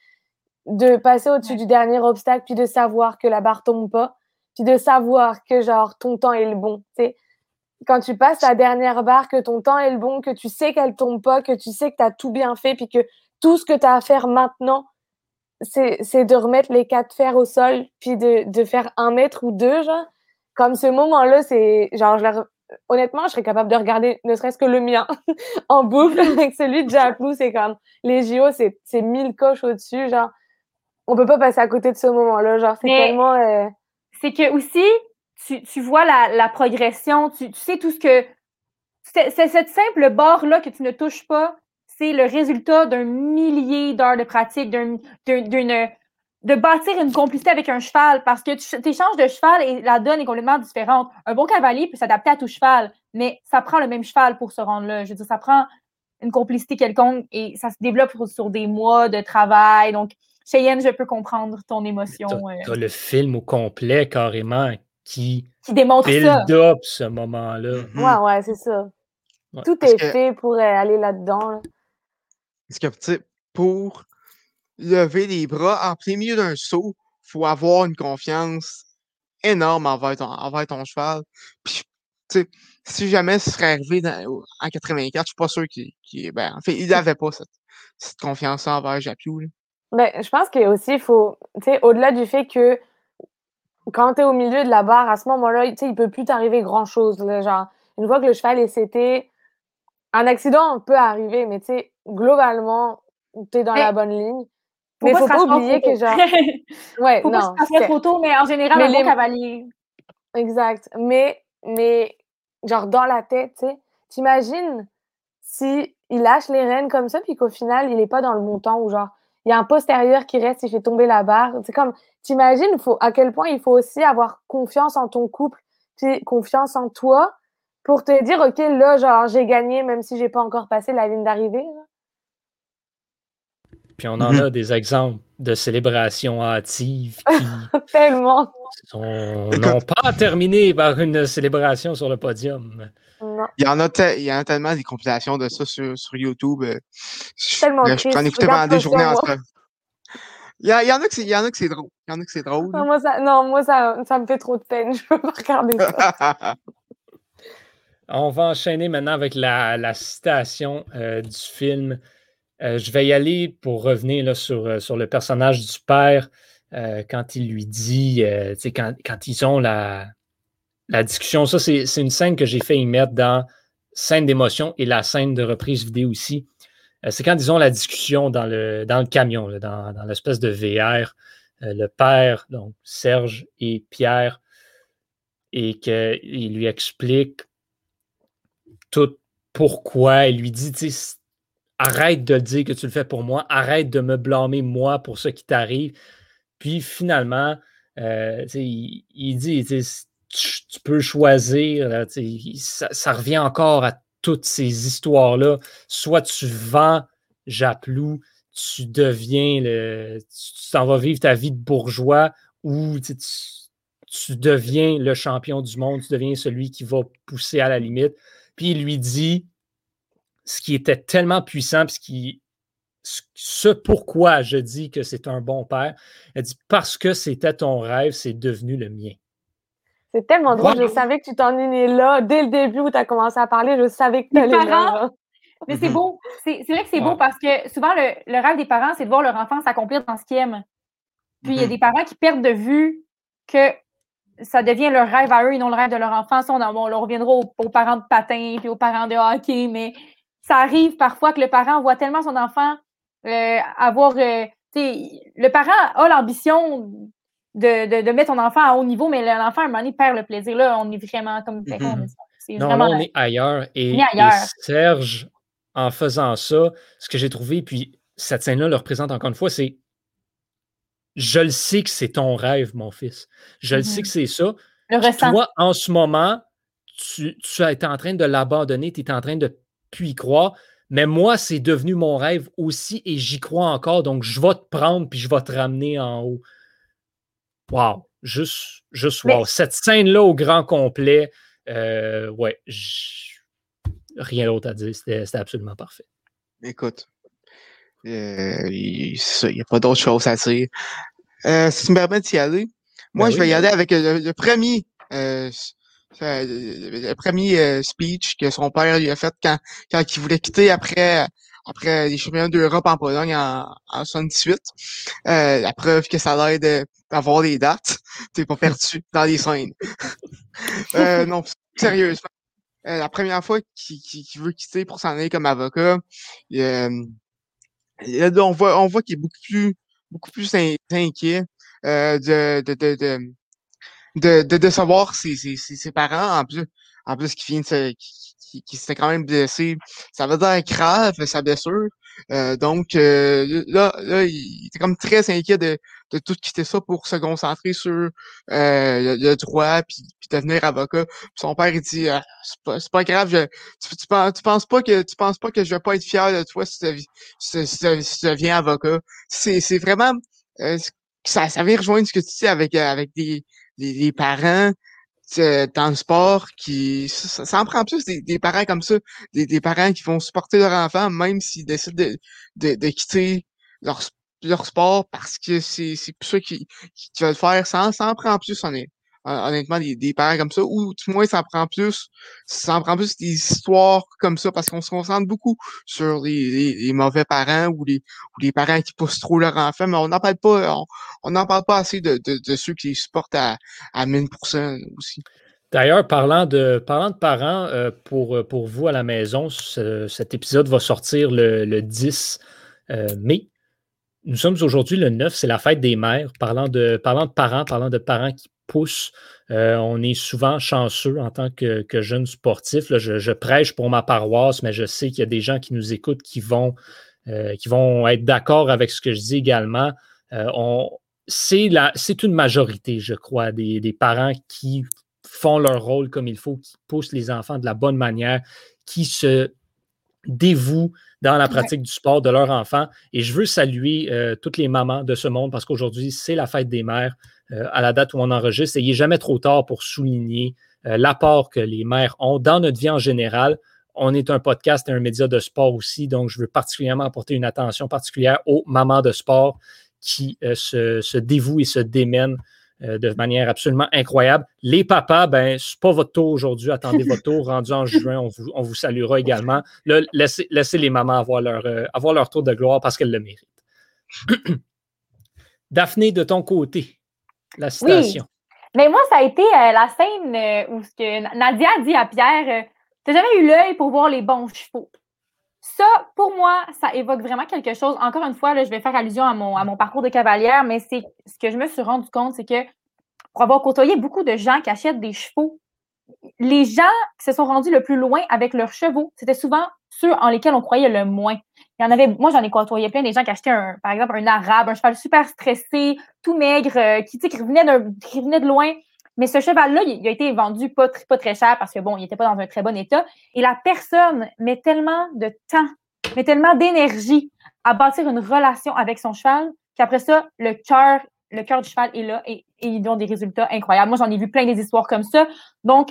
Speaker 3: de passer au-dessus
Speaker 2: Ouais.
Speaker 3: du dernier obstacle, puis de savoir que la barre tombe pas, puis de savoir que genre ton temps est le bon. tu sais. Quand tu passes la dernière barre, que ton temps est le bon, que tu sais qu'elle tombe pas, que tu sais que tu as tout bien fait, puis que tout ce que tu as à faire maintenant, c'est de remettre les quatre fers au sol, puis de, de faire un mètre ou deux, genre. Comme ce moment-là, c'est genre, je honnêtement, je serais capable de regarder ne serait-ce que le mien en boucle avec celui de Japlou. C'est comme les JO, c'est mille coches au-dessus, genre. On peut pas passer à côté de ce moment-là, genre. C'est tellement. euh,
Speaker 2: c'est que aussi, tu, tu vois la, la progression, tu, tu sais tout ce que. C'est c'est cette simple barre-là que tu ne touches pas, c'est le résultat d'un millier d'heures de pratique, d'un- d'un- d'une. De bâtir une complicité avec un cheval parce que tu échanges de cheval et la donne est complètement différente. Un bon cavalier peut s'adapter à tout cheval, mais ça prend le même cheval pour se rendre là. Je veux dire, ça prend une complicité quelconque et ça se développe sur, sur des mois de travail. Donc, Cheyenne, je peux comprendre ton émotion
Speaker 1: T'as,
Speaker 2: euh,
Speaker 1: t'as le film au complet carrément qui
Speaker 2: qui démontre ça.
Speaker 1: build up ce moment-là.
Speaker 4: Mhm.
Speaker 3: Ouais, ouais, c'est ça.
Speaker 1: Ouais.
Speaker 3: Tout est
Speaker 4: que-
Speaker 3: fait pour euh, aller là-dedans. là.
Speaker 4: Parce que, tu sais, pour lever les bras en plein milieu d'un saut, faut avoir une confiance énorme envers ton, envers ton cheval. Puis, tu sais, si jamais ce serait arrivé dans- en 84, je suis pas sûr qu'il, qu'il- ben, en fait, il n'avait pas cette, cette confiance-là envers Japiou. là.
Speaker 3: Ben, je pense que aussi, il faut, tu sais, au-delà du fait que quand tu es au milieu de la barre, à ce moment-là, tu sais, il peut plus t'arriver grand-chose. Genre, une fois que le cheval est cété, un accident peut arriver, mais tu sais, globalement, tu es dans
Speaker 2: Mais-
Speaker 3: la bonne ligne.
Speaker 2: Faut
Speaker 3: Mais
Speaker 2: pas
Speaker 3: faut
Speaker 2: se
Speaker 3: pas oublier que
Speaker 2: photo?
Speaker 3: genre. Ouais,
Speaker 2: Faut pas
Speaker 3: non.
Speaker 2: se
Speaker 3: c'est-
Speaker 2: trop tôt, mais en général,
Speaker 3: Mais
Speaker 2: un bon
Speaker 3: les-
Speaker 2: cavalier?
Speaker 3: Exact. Mais, mais, genre, dans la tête, tu sais, t'imagines si il lâche les rênes comme ça, puis qu'au final, il est pas dans le montant ou genre, il y a un postérieur qui reste, il fait tomber la barre. C'est comme, t'imagines faut, à quel point il faut aussi avoir confiance en ton couple, puis confiance en toi pour te dire, OK, là, genre, j'ai gagné, même si j'ai pas encore passé la ligne d'arrivée. là.
Speaker 1: Puis on en
Speaker 4: Mhm.
Speaker 1: a des exemples de célébrations hâtives qui
Speaker 3: Tellement.
Speaker 1: sont-
Speaker 4: Écoute.
Speaker 1: n'ont pas terminé par une célébration sur le podium.
Speaker 3: Non.
Speaker 4: Il y en a, te- il y en a tellement des compilations de ça sur, sur YouTube. euh, je-
Speaker 3: Tellement
Speaker 4: je écoutais
Speaker 3: Regarde
Speaker 4: pendant des journées il y, a- il y en a que c'est il y en a que c'est drôle. Il y en a que c'est drôle.
Speaker 3: Non, moi, ça, non, moi ça, ça me fait trop de peine. Je peux pas regarder ça.
Speaker 1: On va enchaîner maintenant avec la, la citation euh, du film. Euh, je vais y aller pour revenir euh, sur le personnage du père euh, quand il lui dit, quand, quand ils ont la, discussion. Ça, c'est une scène que j'ai fait y mettre dans scène d'émotion et la scène de reprise vidéo aussi. C'est quand ils ont la discussion dans le, camion, dans, dans l'espèce de VR. le père, donc Serge et Pierre, et qu'il lui explique tout pourquoi. Il lui dit, tu arrête de le dire que tu le fais pour moi, arrête de me blâmer moi pour ce qui t'arrive. Puis finalement, euh, il, dit, tu, peux choisir, ça, revient encore à toutes ces histoires-là. Soit tu vends Japlou, tu deviens le. Tu t'en vas vivre ta vie de bourgeois ou tu deviens le champion du monde, tu deviens celui qui va pousser à la limite. Puis il lui dit ce qui était tellement puissant, puis ce qui. ce- Ce pourquoi je dis que c'est un bon père, elle dit parce que c'était ton rêve, c'est devenu le mien.
Speaker 3: C'est tellement drôle.
Speaker 1: Wow.
Speaker 3: Je savais que tu t'en es là. Dès le début où tu as commencé à parler, je savais que tu allais là.
Speaker 2: Mais c'est
Speaker 4: Mhm.
Speaker 2: beau. C'est vrai que c'est beau parce que souvent, le, le rêve des parents, c'est de voir leur enfant s'accomplir dans ce qu'ils aiment. Puis il y a
Speaker 4: Mhm.
Speaker 2: des parents qui perdent de vue que ça devient leur rêve à eux et non le rêve de leur enfant. Ça, on, on reviendra aux, aux parents de patin puis aux parents de hockey, mais ça arrive parfois que le parent voit tellement son enfant euh, avoir. euh, tu sais, le parent a l'ambition de, de, de mettre son enfant à haut niveau, mais l'enfant, à un moment donné, perd le plaisir. Là, on est vraiment comme. est- C'est
Speaker 1: Non,
Speaker 2: vraiment.
Speaker 1: là, on est ailleurs. Et,
Speaker 2: On est ailleurs.
Speaker 1: et Serge, en faisant ça, ce que j'ai trouvé, puis cette scène-là le représente encore une fois, c'est je le sais que c'est ton rêve, mon fils. Je le sais
Speaker 2: Mhm.
Speaker 1: que c'est ça.
Speaker 2: le.
Speaker 1: Toi, en ce moment, tu, tu as été en train de l'abandonner, tu es en train de plus y croire. Mais moi, c'est devenu mon rêve aussi et j'y crois encore. Donc, je vais te prendre puis je vais te ramener en haut. Wow! Juste, juste
Speaker 2: Mais-
Speaker 1: wow. Cette scène-là au grand complet, euh, ouais, j- rien d'autre à dire. C'était absolument parfait.
Speaker 4: Écoute, euh, il n'y a pas d'autre chose à dire. Euh, si tu me permets d'y aller, moi,
Speaker 1: Ben
Speaker 4: je
Speaker 1: oui,
Speaker 4: vais y aller avec le, le premier, le premier euh, speech que son père lui a fait quand, quand il voulait quitter après, après les championnats d'Europe en Pologne en, en 78. Euh, la preuve que ça l'aide d'avoir des dates. T'es pas perdu dans les scènes. euh, non, sérieusement. Euh, la première fois qu'il veut quitter pour s'en aller comme avocat, euh, on voit, on voit qu'il est beaucoup plus, beaucoup plus in- inquiet euh, de, de, de, de, de, de décevoir ses, ses, ses, parents, en plus, en plus qui vient de se, qui, qui, s'était quand même blessé. Ça veut dire grave, sa blessure. Euh, donc, euh, là, là, il était comme très inquiet de, de tout quitter ça pour se concentrer sur euh, le, le droit puis, puis devenir avocat. Puis son père il dit Ah, c'est pas, c'est pas grave, je, tu, tu, penses, tu penses pas que tu penses pas que je vais pas être fier de toi si tu, si, si si tu deviens avocat. C'est, c'est vraiment euh, ça, ça vient rejoindre ce que tu dis avec, euh, avec des, des, des parents dans le sport qui ça, ça en prend plus des, des parents comme ça, des, des parents qui vont supporter leur enfant même s'ils décident de, de, de quitter leur, leur sport parce que c'est, c'est ça qui, qui, veulent faire. Ça, ça en prend plus honnêt- honnêtement, des, des, parents comme ça, ou du moins, ça en prend plus, ça en prend plus des histoires comme ça, parce qu'on se concentre beaucoup sur les, mauvais parents ou les, ou les parents qui poussent trop leur enfant, mais on n'en parle pas, on n'en parle pas assez de, de, ceux qui les supportent à, à 1000% aussi.
Speaker 1: D'ailleurs, parlant de, parlant de parents, euh, pour, pour vous à la maison, cet épisode va sortir le, le 10 euh, mai. Nous sommes aujourd'hui le 9, c'est la fête des mères. Parlant de, parlant de parents, parlant de parents qui poussent, euh, on est souvent chanceux en tant que, que jeune sportif. je, prêche pour ma paroisse, mais je sais qu'il y a des gens qui nous écoutent qui vont, qui vont être d'accord avec ce que je dis également. c'est une majorité, je crois, des, des parents qui font leur rôle comme il faut, qui poussent les enfants de la bonne manière, qui se dévouent dans la pratique du sport de leurs enfants. Et je veux saluer euh, toutes les mamans de ce monde parce qu'aujourd'hui, c'est la fête des mères euh, à la date où on enregistre. Et il n'est jamais trop tard pour souligner euh, l'apport que les mères ont dans notre vie en général. On est un podcast et un média de sport aussi, donc je veux particulièrement apporter une attention particulière aux mamans de sport qui se, se, dévouent et se démènent euh, de manière absolument incroyable. Les papas, ben, c'est pas votre tour aujourd'hui. Attendez votre tour. Rendu en juin, on vous, on vous saluera également. Là, laissez, les mamans avoir leur, euh, avoir leur tour de gloire parce qu'elles le méritent. Daphné, de ton côté, la citation.
Speaker 2: Mais moi, ça a été euh, la scène où ce que Nadia dit à Pierre T'as jamais eu l'œil pour voir les bons chevaux. Ça, pour moi, ça évoque vraiment quelque chose. Encore une fois, là, je vais faire allusion à mon, à mon parcours de cavalière, mais c'est ce que je me suis rendu compte, c'est que pour avoir côtoyé beaucoup de gens qui achètent des chevaux, les gens qui se sont rendus le plus loin avec leurs chevaux, c'était souvent ceux en lesquels on croyait le moins. Il y en avait, moi, j'en ai côtoyé plein des gens qui achetaient, par exemple, un arabe, un cheval super stressé, tout maigre, euh, qui, qui, venait qui venait de loin. Mais ce cheval-là, il, a été vendu pas, très cher parce que bon, il n'était pas dans un très bon état. Et la personne met tellement de temps, met tellement d'énergie à bâtir une relation avec son cheval qu'après ça, le cœur, le cœur du cheval est là ils donnent des résultats incroyables. Moi, j'en ai vu plein des histoires comme ça. Donc,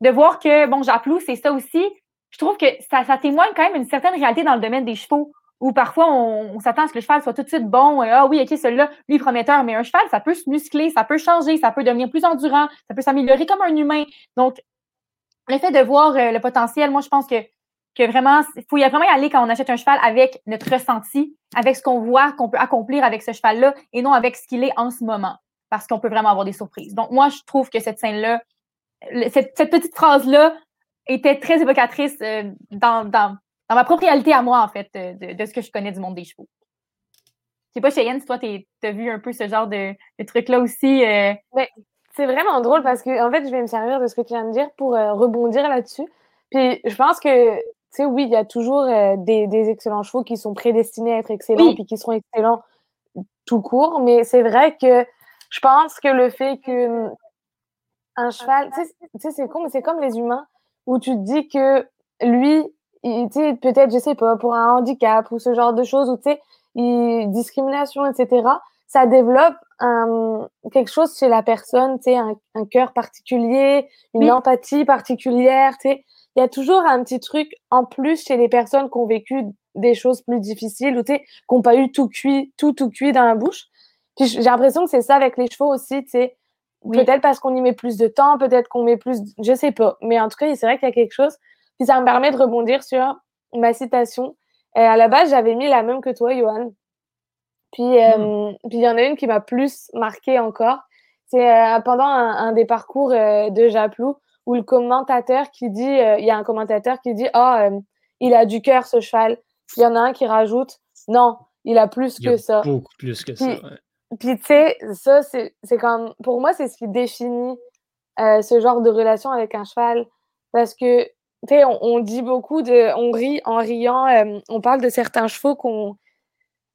Speaker 2: de voir que, bon, Japlou, c'est ça aussi, je trouve que ça, ça témoigne quand même une certaine réalité dans le domaine des chevaux où parfois on, s'attend à ce que le cheval soit tout de suite bon. ah oui, OK, celui-là, lui, prometteur. Mais un cheval, ça peut se muscler, ça peut changer, ça peut devenir plus endurant, ça peut s'améliorer comme un humain. Donc, le fait de voir euh, le potentiel, moi, je pense que, que vraiment, il faut vraiment y aller quand on achète un cheval avec notre ressenti, avec ce qu'on voit qu'on peut accomplir avec ce cheval-là et non avec ce qu'il est en ce moment. Parce qu'on peut vraiment avoir des surprises. Donc, moi, je trouve que cette scène-là, cette, petite phrase-là était très évocatrice euh, dans, dans, dans ma propre réalité à moi, en fait, de, ce que je connais du monde des chevaux. Je sais pas, Cheyenne, si toi, tu as vu un peu ce genre de, de truc-là aussi. Euh...
Speaker 3: c'est vraiment drôle parce que, en fait, je vais me servir de ce que tu viens de dire pour euh, rebondir là-dessus. Puis, je pense que, tu sais, oui, il y a toujours euh, des, des, excellents chevaux qui sont prédestinés à être excellents puis qui seront excellents tout court. Mais c'est vrai que je pense que le fait que un cheval, tu sais, c'est con, mais c'est comme les humains où tu te dis que lui, peut-être, je sais pas, pour un handicap ou ce genre de choses, ou tu sais, discrimination, etc., ça développe un, quelque chose chez la personne, tu sais, un, un cœur particulier, une empathie particulière, tu sais. Il y a toujours un petit truc en plus chez les personnes qui ont vécu des choses plus difficiles ou tu sais, qui n'ont pas eu tout cuit, tout, tout cuit dans la bouche. Puis j'ai l'impression que c'est ça avec les chevaux aussi, tu sais. Peut-être parce qu'on y met plus de temps, peut-être qu'on met plus, je sais pas. Mais en tout cas, c'est vrai qu'il y a quelque chose puis ça me permet de rebondir sur ma citation. Et à la base, j'avais mis la même que toi, Johan. Puis euh, hmm. puis il y en a une qui m'a plus marqué encore. C'est euh, pendant un, des parcours euh, de Japlou où le commentateur qui dit, il y a un commentateur qui dit, oh, il a du cœur ce cheval. Il y en a un qui rajoute, non, il a plus que ça.
Speaker 1: Beaucoup plus que ça.
Speaker 3: Puis tu sais, ça c'est comme, pour moi, c'est ce qui définit ce genre de relation avec un cheval, parce que on, dit beaucoup de. On rit en riant, euh, on parle de certains chevaux qu'on.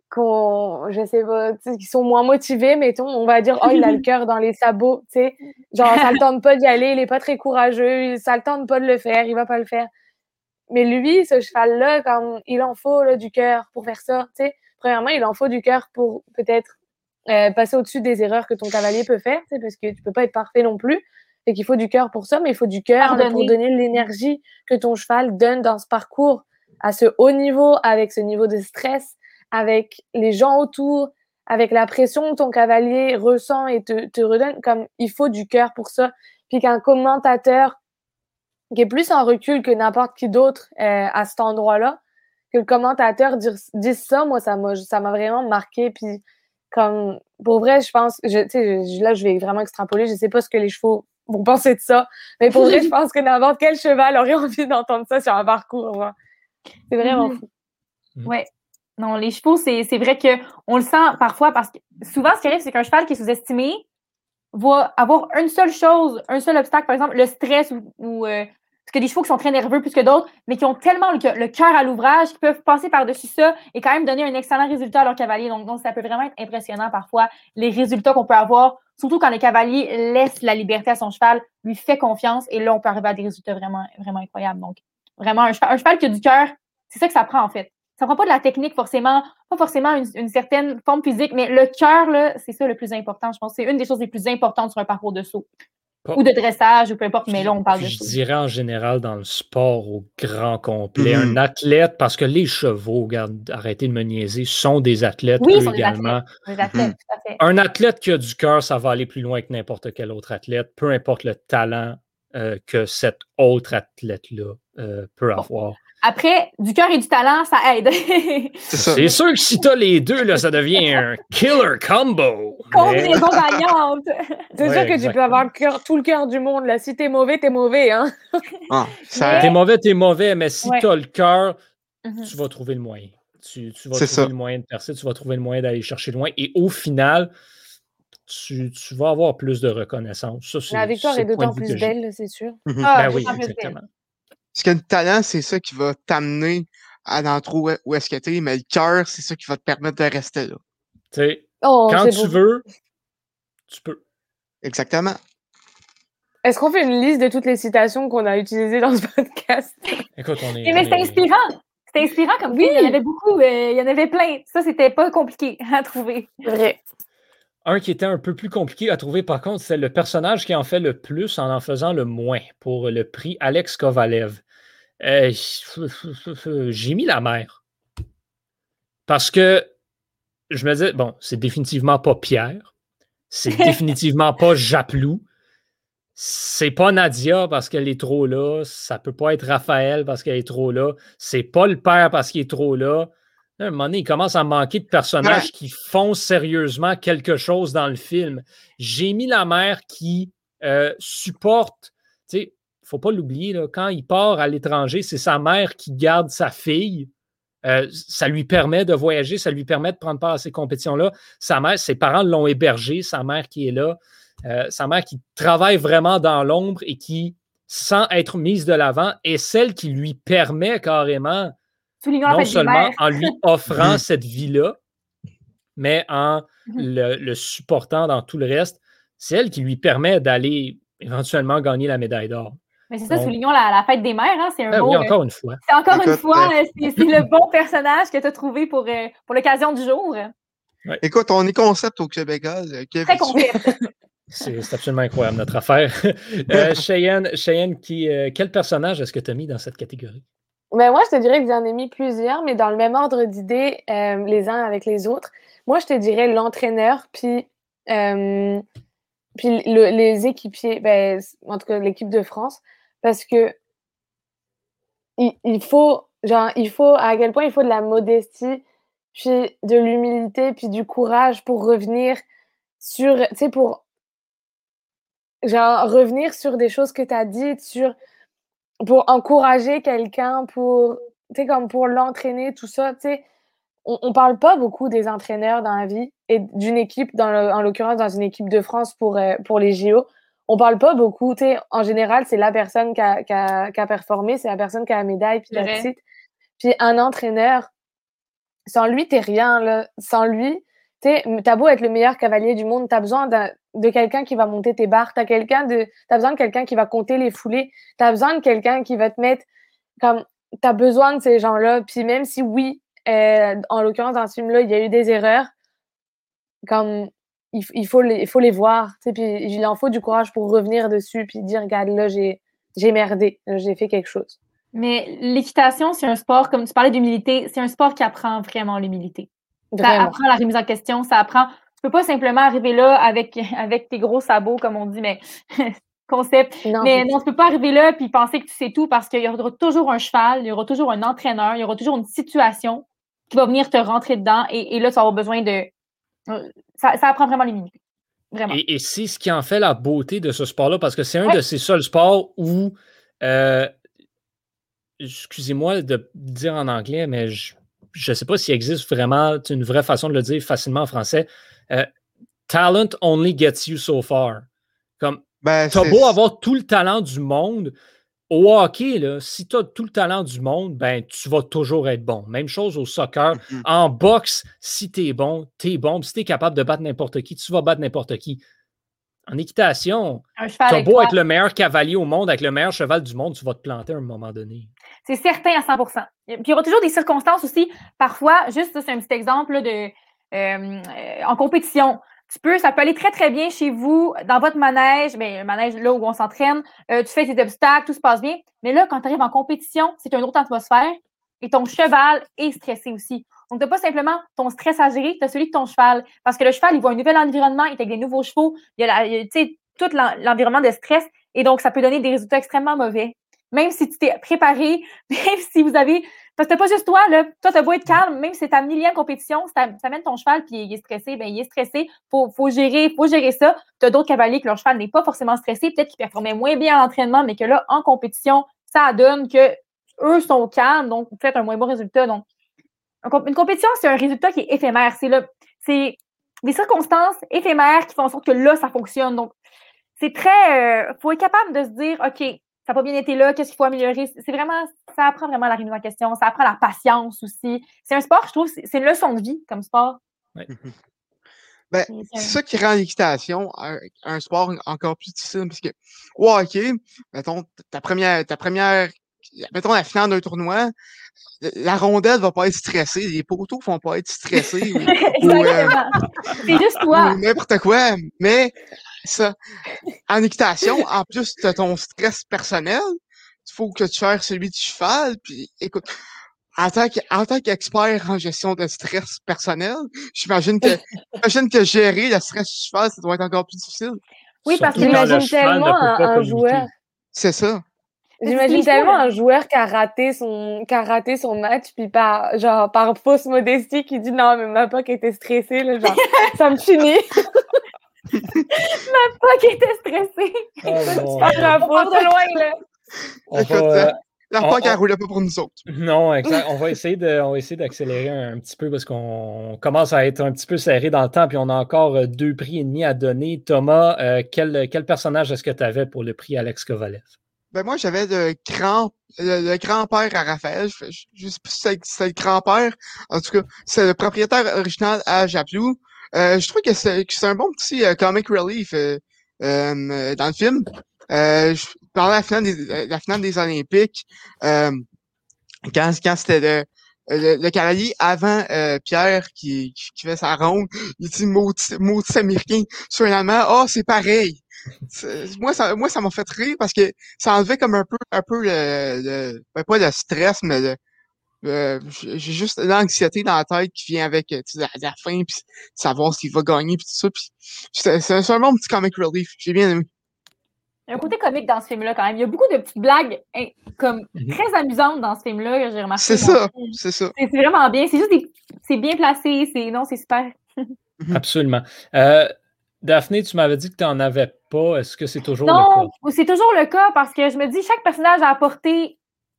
Speaker 3: qu'on je sais pas, qui sont moins motivés, mettons. On va dire, oh, il a le cœur dans les sabots, tu sais. Genre, ça le tente pas d'y aller, il est pas très courageux, ça le tente pas de le faire, il va pas le faire. Mais lui, ce cheval-là, il en faut du cœur pour faire ça, tu sais. Premièrement, il en faut du cœur pour peut-être euh, passer au-dessus des erreurs que ton cavalier peut faire, parce que tu peux pas être parfait non plus et qu'il faut du cœur pour ça, mais il faut du cœur pour donner l'énergie que ton cheval donne dans ce parcours à ce haut niveau, avec ce niveau de stress, avec les gens autour, avec la pression que ton cavalier ressent et te, te redonne, comme il faut du cœur pour ça. Puis qu'un commentateur qui est plus en recul que n'importe qui d'autre euh, à cet endroit-là, que le commentateur dise, dise ça, moi, ça m'a ça m'a vraiment marqué. Puis comme pour vrai, je pense, je, tu sais, je- là, je vais vraiment extrapoler, je sais pas ce que les chevaux vont penser de ça, mais pour vrai, je pense que n'importe quel cheval aurait envie d'entendre ça sur un parcours. C'est vraiment
Speaker 2: Mhm.
Speaker 3: fou.
Speaker 2: Ouais. Non, les chevaux, c'est c'est vrai qu'on le sent parfois parce que souvent, ce qui arrive, c'est qu'un cheval qui est sous-estimé va avoir une seule chose, un seul obstacle, par exemple, le stress ou. ou, euh, parce que des chevaux qui sont très nerveux plus que d'autres, mais qui ont tellement le, cœur- à l'ouvrage qu'ils peuvent passer par-dessus ça et quand même donner un excellent résultat à leur cavalier. Donc, donc ça peut vraiment être impressionnant parfois, les résultats qu'on peut avoir, surtout quand le cavalier laisse la liberté à son cheval, lui fait confiance et là, on peut arriver à des résultats vraiment, vraiment incroyables. Donc, vraiment, un cheval, un cheval qui a du cœur, c'est ça que ça prend en fait. Ça prend pas de la technique forcément, pas forcément une, une certaine forme physique, mais le cœur, c'est ça le plus important. Je pense c'est une des choses les plus importantes sur un parcours de saut. Ou de dressage, ou peu importe, mais là, on parle de
Speaker 1: je dirais en général dans le sport au grand complet,
Speaker 4: Mhm.
Speaker 1: un athlète, parce que les chevaux, regarde, arrêtez de me niaiser, sont des athlètes
Speaker 2: Oui,
Speaker 1: eux
Speaker 2: sont des
Speaker 1: également.
Speaker 2: Les athlètes, tout à fait.
Speaker 1: Un athlète qui a du cœur, ça va aller plus loin que n'importe quel autre athlète, peu importe le talent euh, que cet autre athlète-là euh, peut avoir.
Speaker 2: Après, du cœur et du talent, ça aide.
Speaker 4: C'est
Speaker 1: sûr que si t'as les deux, là, ça devient un killer combo. Mais-
Speaker 2: Combinaison gagnante.
Speaker 3: C'est
Speaker 1: Ouais,
Speaker 3: sûr que tu
Speaker 1: exactement.
Speaker 3: peux avoir le cœur, tout le cœur du monde. Là. Si t'es mauvais, t'es mauvais. Hein?
Speaker 4: Ah, ça-
Speaker 1: T'es mauvais, t'es mauvais, mais si
Speaker 2: Ouais.
Speaker 1: t'as le cœur,
Speaker 2: Mhm.
Speaker 1: tu vas trouver le moyen. Tu, tu vas trouver
Speaker 4: ça.
Speaker 1: le moyen de percer, tu vas trouver le moyen d'aller chercher loin. Et au final, tu, tu vas avoir plus de reconnaissance. Ça, c'est-
Speaker 3: La victoire
Speaker 1: c'est
Speaker 3: est d'autant
Speaker 1: de vue
Speaker 3: plus
Speaker 1: que j'ai.
Speaker 3: belle, c'est sûr.
Speaker 4: Mhm.
Speaker 2: Ah,
Speaker 1: Ben oui,
Speaker 2: d'autant plus belle.
Speaker 4: Parce que le talent, c'est ça qui va t'amener à l'endroit où- où est-ce que t'es, mais le cœur, c'est ça qui va te permettre de rester là.
Speaker 1: Tu sais,
Speaker 3: Oh,
Speaker 1: quand tu
Speaker 3: beau.
Speaker 1: veux, tu peux.
Speaker 4: Exactement.
Speaker 3: Est-ce qu'on fait une liste de toutes les citations qu'on a utilisées dans ce podcast?
Speaker 1: Écoute, on est.
Speaker 2: Mais c'est
Speaker 1: est-
Speaker 2: inspirant. C'était inspirant comme
Speaker 3: Oui.
Speaker 2: oui. Il y en avait beaucoup. euh, il y en avait plein. Ça, c'était pas compliqué à trouver.
Speaker 3: Vrai.
Speaker 1: Un qui était un peu plus compliqué à trouver, par contre, c'est le personnage qui en fait le plus en en faisant le moins pour le prix Alex Kovalev. Euh, J'ai mis la mer. Parce que je me disais, bon, c'est définitivement pas Pierre. C'est définitivement pas Japlou. C'est pas Nadia parce qu'elle est trop là. Ça peut pas être Raphaël parce qu'elle est trop là. C'est pas le père parce qu'il est trop là. Là, à un moment donné, il commence à manquer de personnages qui font sérieusement quelque chose dans le film. J'ai mis la mère qui euh, supporte, tu sais, faut pas l'oublier, là, quand il part à l'étranger, c'est sa mère qui garde sa fille. Euh, ça lui permet de voyager, ça lui permet de prendre part à ces compétitions-là. Sa mère, ses parents l'ont hébergé, sa mère qui est là, euh, sa mère qui travaille vraiment dans l'ombre et qui, sans être mise de l'avant, est celle qui lui permet carrément non seulement en lui offrant
Speaker 4: Mhm.
Speaker 1: cette vie-là, mais en
Speaker 2: Mhm.
Speaker 1: le, le supportant dans tout le reste. C'est elle qui lui permet d'aller éventuellement gagner la médaille d'or.
Speaker 2: Mais c'est ça,
Speaker 1: Donc-
Speaker 2: soulignons la, la fête des mères. Hein, c'est un
Speaker 1: Ben
Speaker 2: beau.
Speaker 1: oui,
Speaker 2: euh,
Speaker 1: encore une fois.
Speaker 2: c'est encore une fois,
Speaker 4: euh,
Speaker 2: euh, c'est le bon personnage que tu as trouvé pour, euh, pour l'occasion du jour.
Speaker 4: Écoute, on est concept au Québécois. Kevin.
Speaker 2: Très confiante.
Speaker 1: C'est absolument incroyable, notre affaire. euh, Cheyenne, Cheyenne qui, euh, quel personnage est-ce que tu as mis dans cette catégorie?
Speaker 3: Ben moi, je te dirais que j'en ai mis plusieurs, mais dans le même ordre d'idées, euh, les uns avec les autres. Moi, je te dirais l'entraîneur, puis, euh, puis le- les équipiers, ben, en tout cas l'équipe de France, parce que il, il faut, genre, il faut, à quel point il faut de la modestie, puis de l'humilité, puis du courage pour revenir sur, tu sais, pour, genre, revenir sur des choses que tu as dites, sur, pour encourager quelqu'un, pour, tu sais, comme pour l'entraîner, tout ça, tu sais. On, on parle pas beaucoup des entraîneurs dans la vie et d'une équipe, dans en l'occurrence dans une équipe de France pour, euh, pour les JO. On parle pas beaucoup, tu sais. En général, c'est la personne qui a, qui a- qui a performé, c'est la personne qui a la médaille, puis la. Puis un entraîneur, sans lui, t'es rien, là. Sans lui, t'as beau être le meilleur cavalier du monde, t'as besoin de quelqu'un qui va monter tes barres, t'as quelqu'un de, t'as besoin de quelqu'un qui va compter les foulées, t'as besoin de quelqu'un qui va te mettre comme, t'as besoin de ces gens-là. Puis même si oui, euh, en l'occurrence dans ce film-là, il y a eu des erreurs, comme il, faut les, il faut les voir, tu sais, puis il en faut du courage pour revenir dessus, puis dire, regarde, là, j'ai, j'ai merdé, j'ai fait quelque chose.
Speaker 2: Mais l'équitation, c'est un sport, comme tu parlais d'humilité, c'est un sport qui apprend vraiment l'humilité. Ça apprend la remise en question, ça apprend. Tu peux pas simplement arriver là avec, avec tes gros sabots, comme on dit, mais concept. mais non, tu peux pas arriver là puis penser que tu sais tout parce qu'il y aura toujours un cheval, il y aura toujours un entraîneur, il y aura toujours une situation qui va venir te rentrer dedans et, là, tu vas avoir besoin de. Ça, apprend vraiment les minutes. Vraiment.
Speaker 1: Et, c'est ce qui en fait la beauté de ce sport-là parce que c'est un de ces seuls sports où. Euh, excusez-moi de dire en anglais, mais je ne sais pas s'il existe vraiment une vraie façon de le dire facilement en français. Euh, talent only gets you so far. Comme, ben, tu as beau avoir tout le talent du monde, au hockey, là, si tu as tout le talent du monde, ben, tu vas toujours être bon. Même chose au soccer. Mm-hmm. En boxe, si tu es bon, tu es bon. Si tu es capable de battre n'importe qui, tu vas battre n'importe qui. En équitation, tu as beau être le meilleur cavalier au monde, avec le meilleur cheval du monde, tu vas te planter à un moment donné.
Speaker 2: C'est certain à 100% Puis il y aura toujours des circonstances aussi. Parfois, juste c'est un petit exemple de, euh, en compétition. Tu peux, ça peut aller très, très bien chez vous, dans votre manège, mais le manège là où on s'entraîne, euh, tu fais tes obstacles, tout se passe bien. Mais là, quand tu arrives en compétition, c'est une autre atmosphère et ton cheval est stressé aussi. Donc, tu n'as pas simplement ton stress à gérer, tu as celui de ton cheval. Parce que le cheval, il voit un nouvel environnement, il est avec des nouveaux chevaux, il y a, tout l'environnement de stress et donc ça peut donner des résultats extrêmement mauvais. Même si tu t'es préparé, même si vous avez parce que c'est pas juste toi, là. Toi, t'as beau être calme, même si c'est ta millième compétition, si t'amènes ton cheval puis il est stressé, ben il est stressé. Faut, faut gérer, faut gérer ça. T'as d'autres cavaliers que leur cheval n'est pas forcément stressé, peut-être qu'ils performaient moins bien en entraînement, mais que là, en compétition, ça donne que eux sont calmes, donc vous faites un moins bon résultat. Donc, une compétition, c'est un résultat qui est éphémère. C'est là, c'est des circonstances éphémères qui font en sorte que là, ça fonctionne. Donc, c'est très. Euh, faut être capable de se dire, OK, ça n'a pas bien été là, qu'est-ce qu'il faut améliorer? C'est vraiment, ça apprend vraiment la remise en question, ça apprend la patience aussi. C'est un sport, je trouve, c'est une leçon de vie comme sport.
Speaker 4: Ben, c'est ça qui rend l'équitation un, sport encore plus difficile parce que, wow, OK, mettons, ta première, ta première, mettons la finale d'un tournoi, la rondelle va pas être stressée, les poteaux vont pas être stressés.
Speaker 2: ou, euh, c'est juste toi.
Speaker 4: N'importe quoi. Mais ça. En équitation, en plus de ton stress personnel, il faut que tu fasses celui du cheval. Puis, écoute, en tant, qu'expert en gestion de stress personnel, j'imagine que, j'imagine que gérer le stress du cheval, ça doit être encore plus difficile.
Speaker 3: Oui, parce que j'imagine tellement un, joueur.
Speaker 4: C'est ça.
Speaker 3: J'imagine tellement un joueur qui a raté son, qui a raté son match, puis par, genre, par fausse modestie, qui dit non, mais ma poque était stressée, là, genre, ça me finit. Ma poque était stressée. Oh, pas de loin, là.
Speaker 4: Euh, la POC, elle roulait pas pour nous autres.
Speaker 1: Non, exact. On va essayer d'accélérer un, petit peu parce qu'on commence à être un petit peu serré dans le temps, puis on a encore euh, deux prix et demi à donner. Thomas, euh, quel, quel, personnage est-ce que tu avais pour le prix Alex Kovalev?
Speaker 4: Ben moi, j'avais le grand le, grand-père à Raphaël. Je, je, sais pas si c'est le grand-père. En tout cas, c'est le propriétaire original à Japlou. Euh, je trouve que c'est un bon petit euh, comic relief euh, dans le film. je parlais à la finale des, la finale des Olympiques, quand, quand c'était le, le, cavalier avant Pierre qui, qui, fait sa ronde, il dit maudit, américain sur un allemand, oh c'est pareil. Moi ça moi ça m'a fait rire parce que ça enlevait comme un peu un peu le, le ben, pas le stress mais le, euh, j'ai juste l'anxiété dans la tête qui vient avec euh, la, la, fin, puis savoir s'il va gagner, puis tout ça. c'est un bon petit comic relief. J'ai bien aimé.
Speaker 2: Il y a un côté comique dans ce film-là quand même. Il y a beaucoup de petites blagues hein, comme mhm. très amusantes dans ce film-là, j'ai remarqué.
Speaker 4: C'est ça, c'est ça.
Speaker 2: C'est vraiment bien. C'est juste des... c'est bien placé. C'est non, c'est super.
Speaker 1: Mhm. Absolument. Euh, Daphné, tu m'avais dit que tu n'en avais pas. Est-ce que c'est toujours le cas? Non,
Speaker 2: c'est toujours le cas parce que je me dis chaque personnage a apporté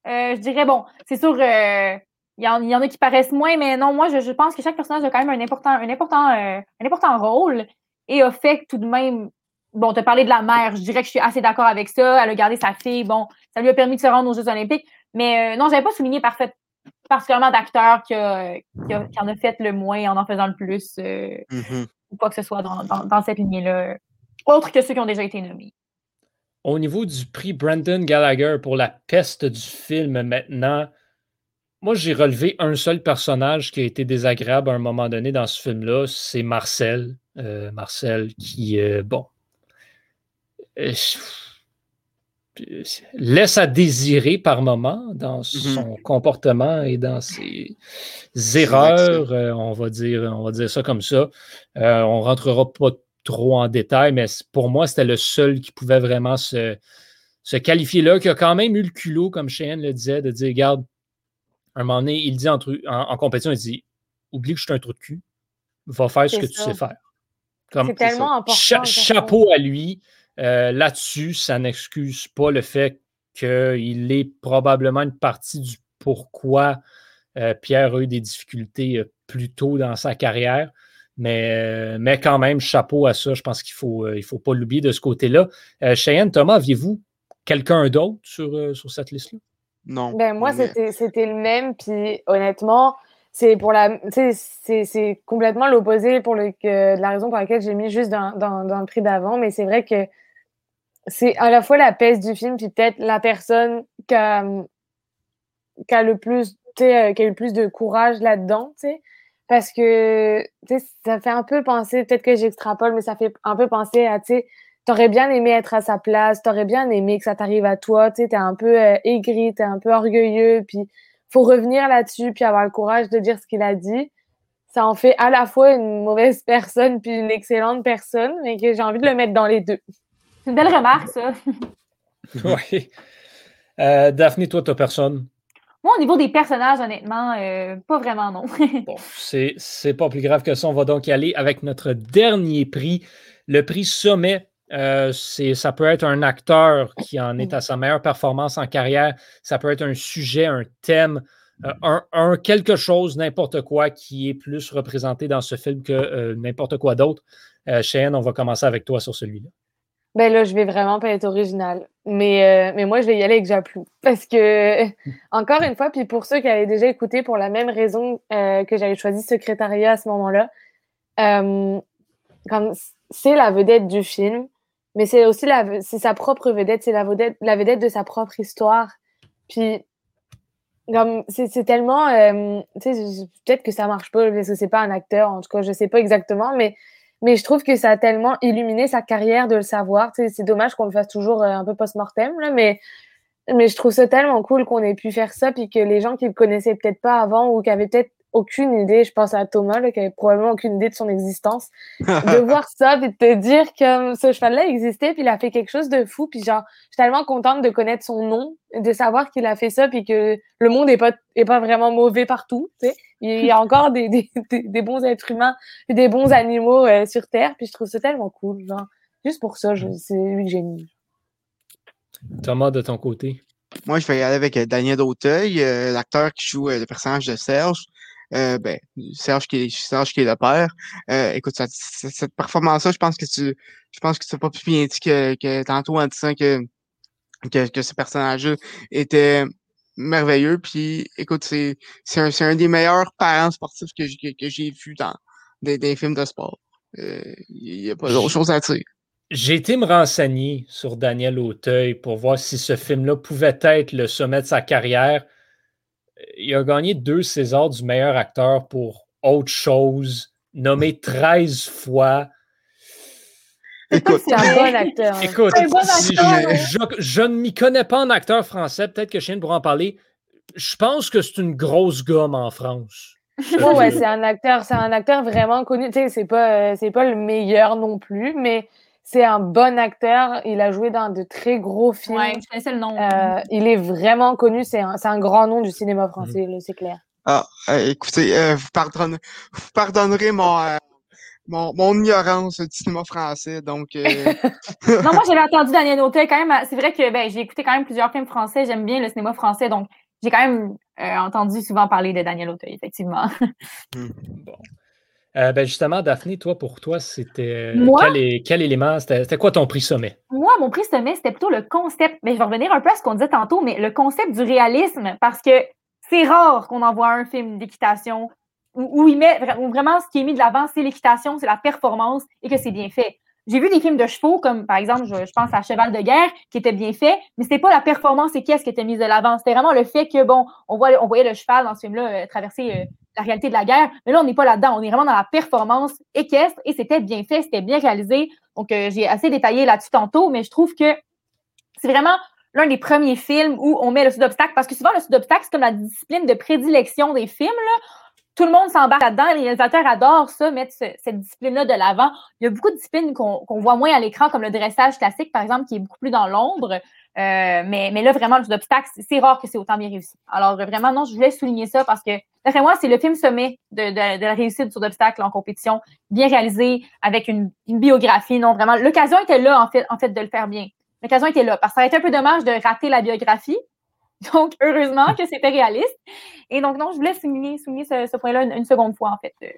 Speaker 2: euh, je dirais, bon, c'est sûr, euh, il y, en, a qui paraissent moins, mais non, moi, je, pense que chaque personnage a quand même un important, un important, euh, un important rôle et a fait tout de même. Bon, tu as parlé de la mère, je dirais que je suis assez d'accord avec ça. Elle a gardé sa fille, bon, ça lui a permis de se rendre aux Jeux Olympiques. Mais non, je n'avais pas souligné parfait, particulièrement d'acteurs qui, qui, en a fait le moins en en faisant le plus, mm-hmm. ou quoi que ce soit dans, dans cette lignée-là, autre que ceux qui ont déjà été nommés.
Speaker 1: Au niveau du prix Brandon Gallagher pour la peste du film maintenant, moi j'ai relevé un seul personnage qui a été désagréable à un moment donné dans ce film-là, c'est Marcel. Euh, Marcel qui, euh, bon, euh, laisse à désirer par moment dans son comportement et dans ses erreurs, on, va dire, on va dire ça comme ça. on ne rentrera pas trop en détail, mais pour moi, c'était le seul qui pouvait vraiment se, se qualifier là, qui a quand même eu le culot, comme Cheyenne le disait, de dire, regarde, un moment donné, il dit en, en, compétition, il dit, oublie que je suis un trou de cul, va faire ce que tu sais faire.
Speaker 3: C'est tellement important.
Speaker 1: chapeau à lui. Euh, là-dessus, ça n'excuse pas le fait qu'il est probablement une partie du pourquoi euh, Pierre a eu des difficultés euh, plus tôt dans sa carrière. Mais, mais quand même, chapeau à ça. Je pense qu'il ne faut, il faut pas l'oublier de ce côté-là. Cheyenne, Thomas, aviez-vous quelqu'un d'autre sur, sur cette liste-là?
Speaker 4: Non.
Speaker 3: Ben, moi, c'était le même. Puis honnêtement, c'est pour la c'est complètement l'opposé pour le, que, la raison pour laquelle j'ai mis juste dans, dans, dans, le prix d'avant mais c'est vrai que c'est à la fois la peste du film, puis peut-être la personne qui a, qui a le plus, euh, qui a eu le plus de courage là-dedans, tu sais. Parce que, tu sais, ça fait un peu penser, peut-être que j'extrapole, mais ça fait un peu penser à, tu sais, t'aurais bien aimé être à sa place, t'aurais bien aimé que ça t'arrive à toi, tu sais, t'es un peu euh, aigri, t'es un peu orgueilleux, puis faut revenir là-dessus, puis avoir le courage de dire ce qu'il a dit. Ça en fait à la fois une mauvaise personne puis une excellente personne, mais que j'ai envie de le mettre dans les deux.
Speaker 2: C'est une belle remarque, ça.
Speaker 1: oui. Euh, Daphné, toi, t'as personne?
Speaker 2: Moi, au niveau des personnages, honnêtement, euh, pas vraiment non.
Speaker 1: bon, c'est pas plus grave que ça. On va donc y aller avec notre dernier prix, le prix Sommet. Euh, ça peut être un acteur qui en est à sa meilleure performance en carrière. Ça peut être un sujet, un thème, un, un, quelque chose, n'importe quoi qui est plus représenté dans ce film que n'importe quoi d'autre. Cheyenne, on va commencer avec toi sur celui-là.
Speaker 3: Ben là, je vais vraiment pas être original. Mais, euh, mais moi, je vais y aller avec Japlou. Parce que, encore une fois, puis pour ceux qui avaient déjà écouté pour la même raison euh, que j'avais choisi secrétariat à ce moment-là, euh, c'est la vedette du film, mais c'est aussi la, c'est sa propre vedette, c'est la vedette, la vedette de sa propre histoire. Puis, comme, c'est, tellement, euh, peut-être que ça marche pas parce que c'est pas un acteur, en tout cas, je sais pas exactement, mais mais je trouve que ça a tellement illuminé sa carrière de le savoir. c'est dommage qu'on le fasse toujours euh, un peu post-mortem, mais, mais je trouve ça tellement cool qu'on ait pu faire ça, puis que les gens qui le connaissaient peut-être pas avant ou qui avaient peut-être aucune idée, je pense à Thomas, là, qui avait probablement aucune idée de son existence, de voir ça, puis de te dire que ce cheval-là existait, puis il a fait quelque chose de fou, puis genre, je suis tellement contente de connaître son nom, de savoir qu'il a fait ça, puis que le monde est pas, est pas vraiment mauvais partout, tu sais. Il y a encore des, des, des, bons êtres humains et des bons animaux euh, sur Terre, puis je trouve ça tellement cool, genre. Juste pour ça, c'est lui que j'ai mis.
Speaker 1: Thomas, de ton côté?
Speaker 4: Moi, je vais y aller avec euh, Daniel Auteuil, euh, l'acteur qui joue le personnage de Serge. Euh, ben, Serge qui est, Serge qui est le père. Euh, écoute, cette performance-là, je pense que tu, je pense que tu pas plus bien dit que, que tantôt en disant que, que, que ce personnage-là était merveilleux. Puis, écoute, c'est, c'est un, un, des meilleurs parents sportifs que, que, que j'ai vu dans des, des, films de sport. Il euh, n'y a pas d'autre chose à dire.
Speaker 1: J'ai été me renseigner sur Daniel Auteuil pour voir si ce film-là pouvait être le sommet de sa carrière il a gagné deux Césars du meilleur acteur pour autre chose, nommé 13 fois.
Speaker 3: Écoute, c'est un bon acteur. Hein.
Speaker 1: Écoute, je, ne m'y connais pas en acteur français, peut-être que Chine pourra en parler. Je pense que c'est une grosse gomme en France.
Speaker 3: ouais, c'est un acteur, c'est un acteur vraiment connu. Tu sais, c'est pas, euh, c'est pas le meilleur non plus, mais c'est un bon acteur. Il a joué dans de très gros films.
Speaker 2: Ouais, je connaissais le nom.
Speaker 3: Euh, il est vraiment connu. C'est un, un, grand nom du cinéma français, mhm. c'est clair.
Speaker 4: Ah, euh, écoutez, euh, vous, pardonnerez, vous pardonnerez mon, mon, mon, ignorance du cinéma français. Donc,
Speaker 2: non, moi, j'avais entendu Daniel Auteuil quand même. C'est vrai que ben, j'ai écouté quand même plusieurs films français. J'aime bien le cinéma français. Donc, j'ai quand même entendu souvent parler de Daniel Auteuil, effectivement.
Speaker 1: Hmm. Bon. Euh, ben justement, Daphné, toi, pour toi, c'était quel, quel, élément, c'était quoi ton prix sommet?
Speaker 2: Moi, mon prix sommet, c'était plutôt le concept. Mais je vais revenir un peu à ce qu'on disait tantôt, mais le concept du réalisme, parce que c'est rare qu'on envoie un film d'équitation où, il met vraiment ce qui est mis de l'avant, c'est l'équitation, c'est la performance et que c'est bien fait. J'ai vu des films de chevaux, comme par exemple, je, pense à Cheval de guerre, qui était bien fait, mais c'était pas la performance et qu'est-ce qui était mise de l'avant. C'était vraiment le fait que, bon, on, voyait le cheval dans ce film-là euh, traverser euh, la réalité de la guerre, mais là, on n'est pas là-dedans. On est vraiment dans la performance équestre et c'était bien fait, c'était bien réalisé. Donc, euh, j'ai assez détaillé là-dessus tantôt, mais je trouve que c'est vraiment l'un des premiers films où on met le saut d'obstacle, parce que souvent, le saut d'obstacle, c'est comme la discipline de prédilection des films. Là. Tout le monde s'embarque là-dedans. Les réalisateurs adorent ça, mettre cette discipline-là de l'avant. Il y a beaucoup de disciplines qu'on voit moins à l'écran, comme le dressage classique, par exemple, qui est beaucoup plus dans l'ombre. Euh, mais, là, vraiment, le d'obstacle, c'est rare que c'est autant bien réussi. Alors, vraiment, non, je voulais souligner ça parce que, d'après moi, c'est le film sommet de, la réussite du saut d'obstacle en compétition, bien réalisé, avec une, une biographie. Non, vraiment, l'occasion était là, en fait, en fait, de le faire bien. L'occasion était là. Parce que ça aurait été un peu dommage de rater la biographie. Donc, heureusement que c'était réaliste. Et donc, non, je voulais souligner, souligner ce, point-là une, seconde fois, en fait. Euh,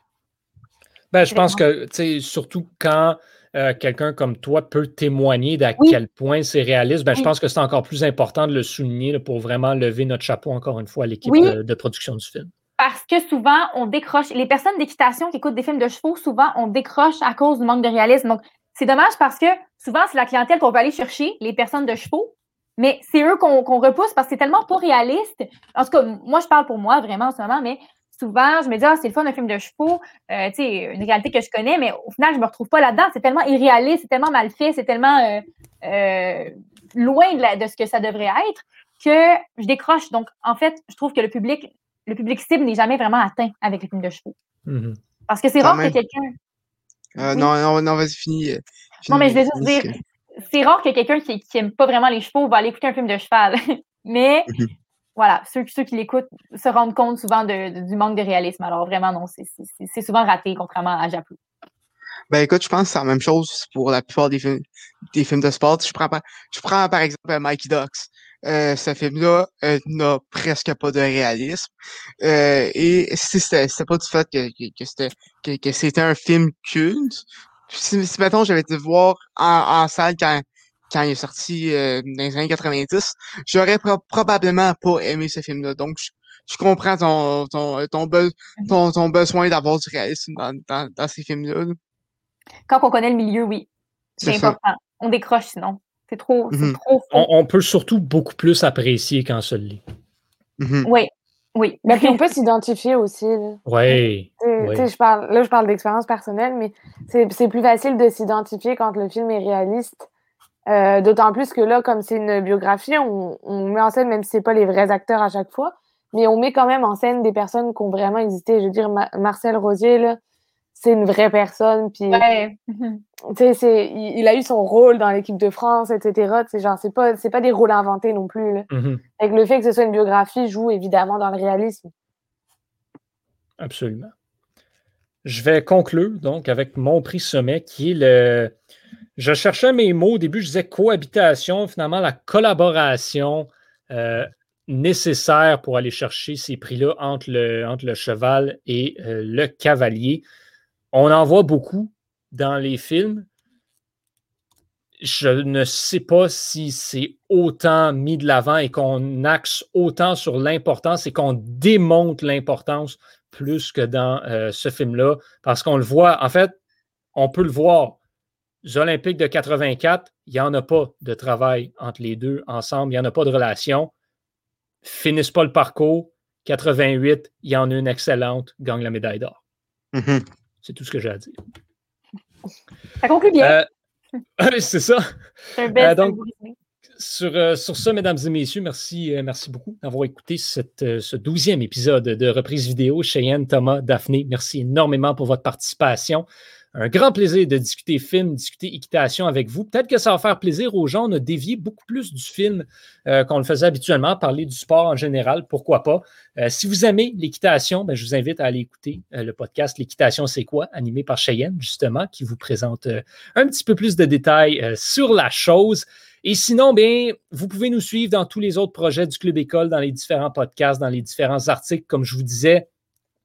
Speaker 1: ben, je pense que, tu sais, surtout quand euh, quelqu'un comme toi peut témoigner d'à quel point c'est réaliste, ben, je pense que c'est encore plus important de le souligner pour vraiment lever notre chapeau, encore une fois, à l'équipe de, production du film.
Speaker 2: Parce que souvent, on décroche. Les personnes d'équitation qui écoutent des films de chevaux, souvent, on décroche à cause du manque de réalisme. Donc, c'est dommage parce que souvent, c'est la clientèle qu'on peut aller chercher, les personnes de chevaux, mais c'est eux qu'on repousse parce que c'est tellement pas réaliste. En tout cas, moi, je parle pour moi vraiment en ce moment, mais souvent, je me dis, ah, c'est le fun d'un film de chevaux, euh, tu sais, une réalité que je connais, mais au final, je me retrouve pas là-dedans. C'est tellement irréaliste, c'est tellement mal fait, c'est tellement euh, euh, loin de, ce que ça devrait être que je décroche. Donc, en fait, je trouve que le public, le public cible n'est jamais vraiment atteint avec les films de chevaux. Mm-hmm. Parce que c'est rare que quelqu'un
Speaker 4: euh, non, non, non, vas-y, finis.
Speaker 2: non, mais je vais juste dire, c'est rare que quelqu'un qui n'aime pas vraiment les chevaux va aller écouter un film de cheval. mais mhm. voilà, ceux, ceux qui l'écoutent se rendent compte souvent du manque de réalisme. Alors vraiment, non, c'est souvent raté, contrairement à Japlou.
Speaker 4: Ben écoute, je pense que c'est la même chose pour la plupart des films, des films de sport. Je prends, je prends par exemple Mikey Ducks. Euh, ce film-là euh, n'a presque pas de réalisme. Euh, et c'était pas du fait que, que, c'était que, que c'était un film culte. Si, si mettons j'avais été voir en, en, salle quand, quand il est sorti euh, dans les années 90, j'aurais probablement pas aimé ce film-là. Donc je, je comprends ton, ton, ton, ton, ton besoin d'avoir du réalisme dans, dans, dans ces films-là.
Speaker 2: Quand on connaît le milieu, oui. C'est important. On décroche sinon. C'est trop, mmh trop
Speaker 1: on, peut surtout beaucoup plus apprécier quand se lit.
Speaker 2: Oui, oui.
Speaker 3: Mais puis on peut s'identifier aussi.
Speaker 1: Oui.
Speaker 3: Je parle, là, je parle d'expérience personnelle, mais c'est plus facile de s'identifier quand le film est réaliste. Euh, d'autant plus que là, comme c'est une biographie, on, on, met en scène, même si ce pas les vrais acteurs à chaque fois, mais on met quand même en scène des personnes qui ont vraiment existé. Je veux dire, Marcel Rosier, là, c'est une vraie personne. Puis, il, a eu son rôle dans l'équipe de France, etc. C'est genre, c'est pas, pas des rôles inventés non plus. Mm-hmm. Avec le fait que ce soit une biographie joue évidemment dans le réalisme.
Speaker 1: Absolument. Je vais conclure donc avec mon prix sommet qui est le. Je cherchais mes mots. Au début, je disais cohabitation. Finalement, la collaboration euh, nécessaire pour aller chercher ces prix-là entre le, entre le cheval et euh, le cavalier. On en voit beaucoup dans les films. Je ne sais pas si c'est autant mis de l'avant et qu'on axe autant sur l'importance et qu'on démonte l'importance plus que dans euh, ce film-là, parce qu'on le voit, en fait, on peut le voir. Les Olympiques de 84, il n'y en a pas de travail entre les deux ensemble, il n'y en a pas de relation. Finissent pas le parcours. 88, il y en a une excellente, gagne la médaille d'or. Mm-hmm. C'est tout ce que j'ai à dire.
Speaker 2: Ça conclut bien.
Speaker 1: Euh, c'est ça. Un bel euh, sur, euh, sur ça, mesdames et messieurs, merci, merci beaucoup d'avoir écouté cette, ce douzième épisode de reprise vidéo. Cheyenne, Thomas, Daphné, merci énormément pour votre participation un grand plaisir de discuter film, discuter équitation avec vous. Peut-être que ça va faire plaisir aux gens. On a beaucoup plus du film euh, qu'on le faisait habituellement, parler du sport en général, pourquoi pas? Euh, si vous aimez l'équitation, ben, je vous invite à aller écouter euh, le podcast L'équitation, c'est quoi, animé par Cheyenne, justement, qui vous présente un petit peu plus de détails sur la chose. Et sinon, bien, vous pouvez nous suivre dans tous les autres projets du Club École, dans les différents podcasts, dans les différents articles. Comme je vous disais,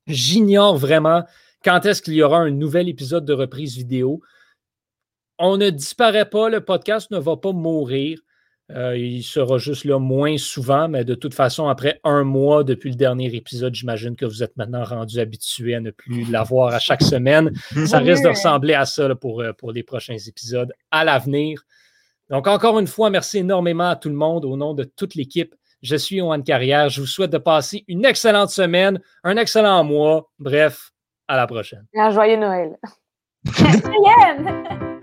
Speaker 1: j'ignore vraiment quand est-ce qu'il y aura un nouvel épisode de reprise vidéo? On ne disparaît pas, le podcast ne va pas mourir. Euh, il sera juste là moins souvent, mais de toute façon, après un mois depuis le dernier épisode, j'imagine que vous êtes maintenant rendu habitué à ne plus l'avoir à chaque semaine. Ça risque de ressembler à ça pour, euh, pour les prochains épisodes à l'avenir. Donc, encore une fois, merci énormément à tout le monde au nom de toute l'équipe. Je suis Owen Carrière. Je vous souhaite de passer une excellente semaine, un excellent mois. Bref, à la prochaine.
Speaker 3: Un joyeux Noël.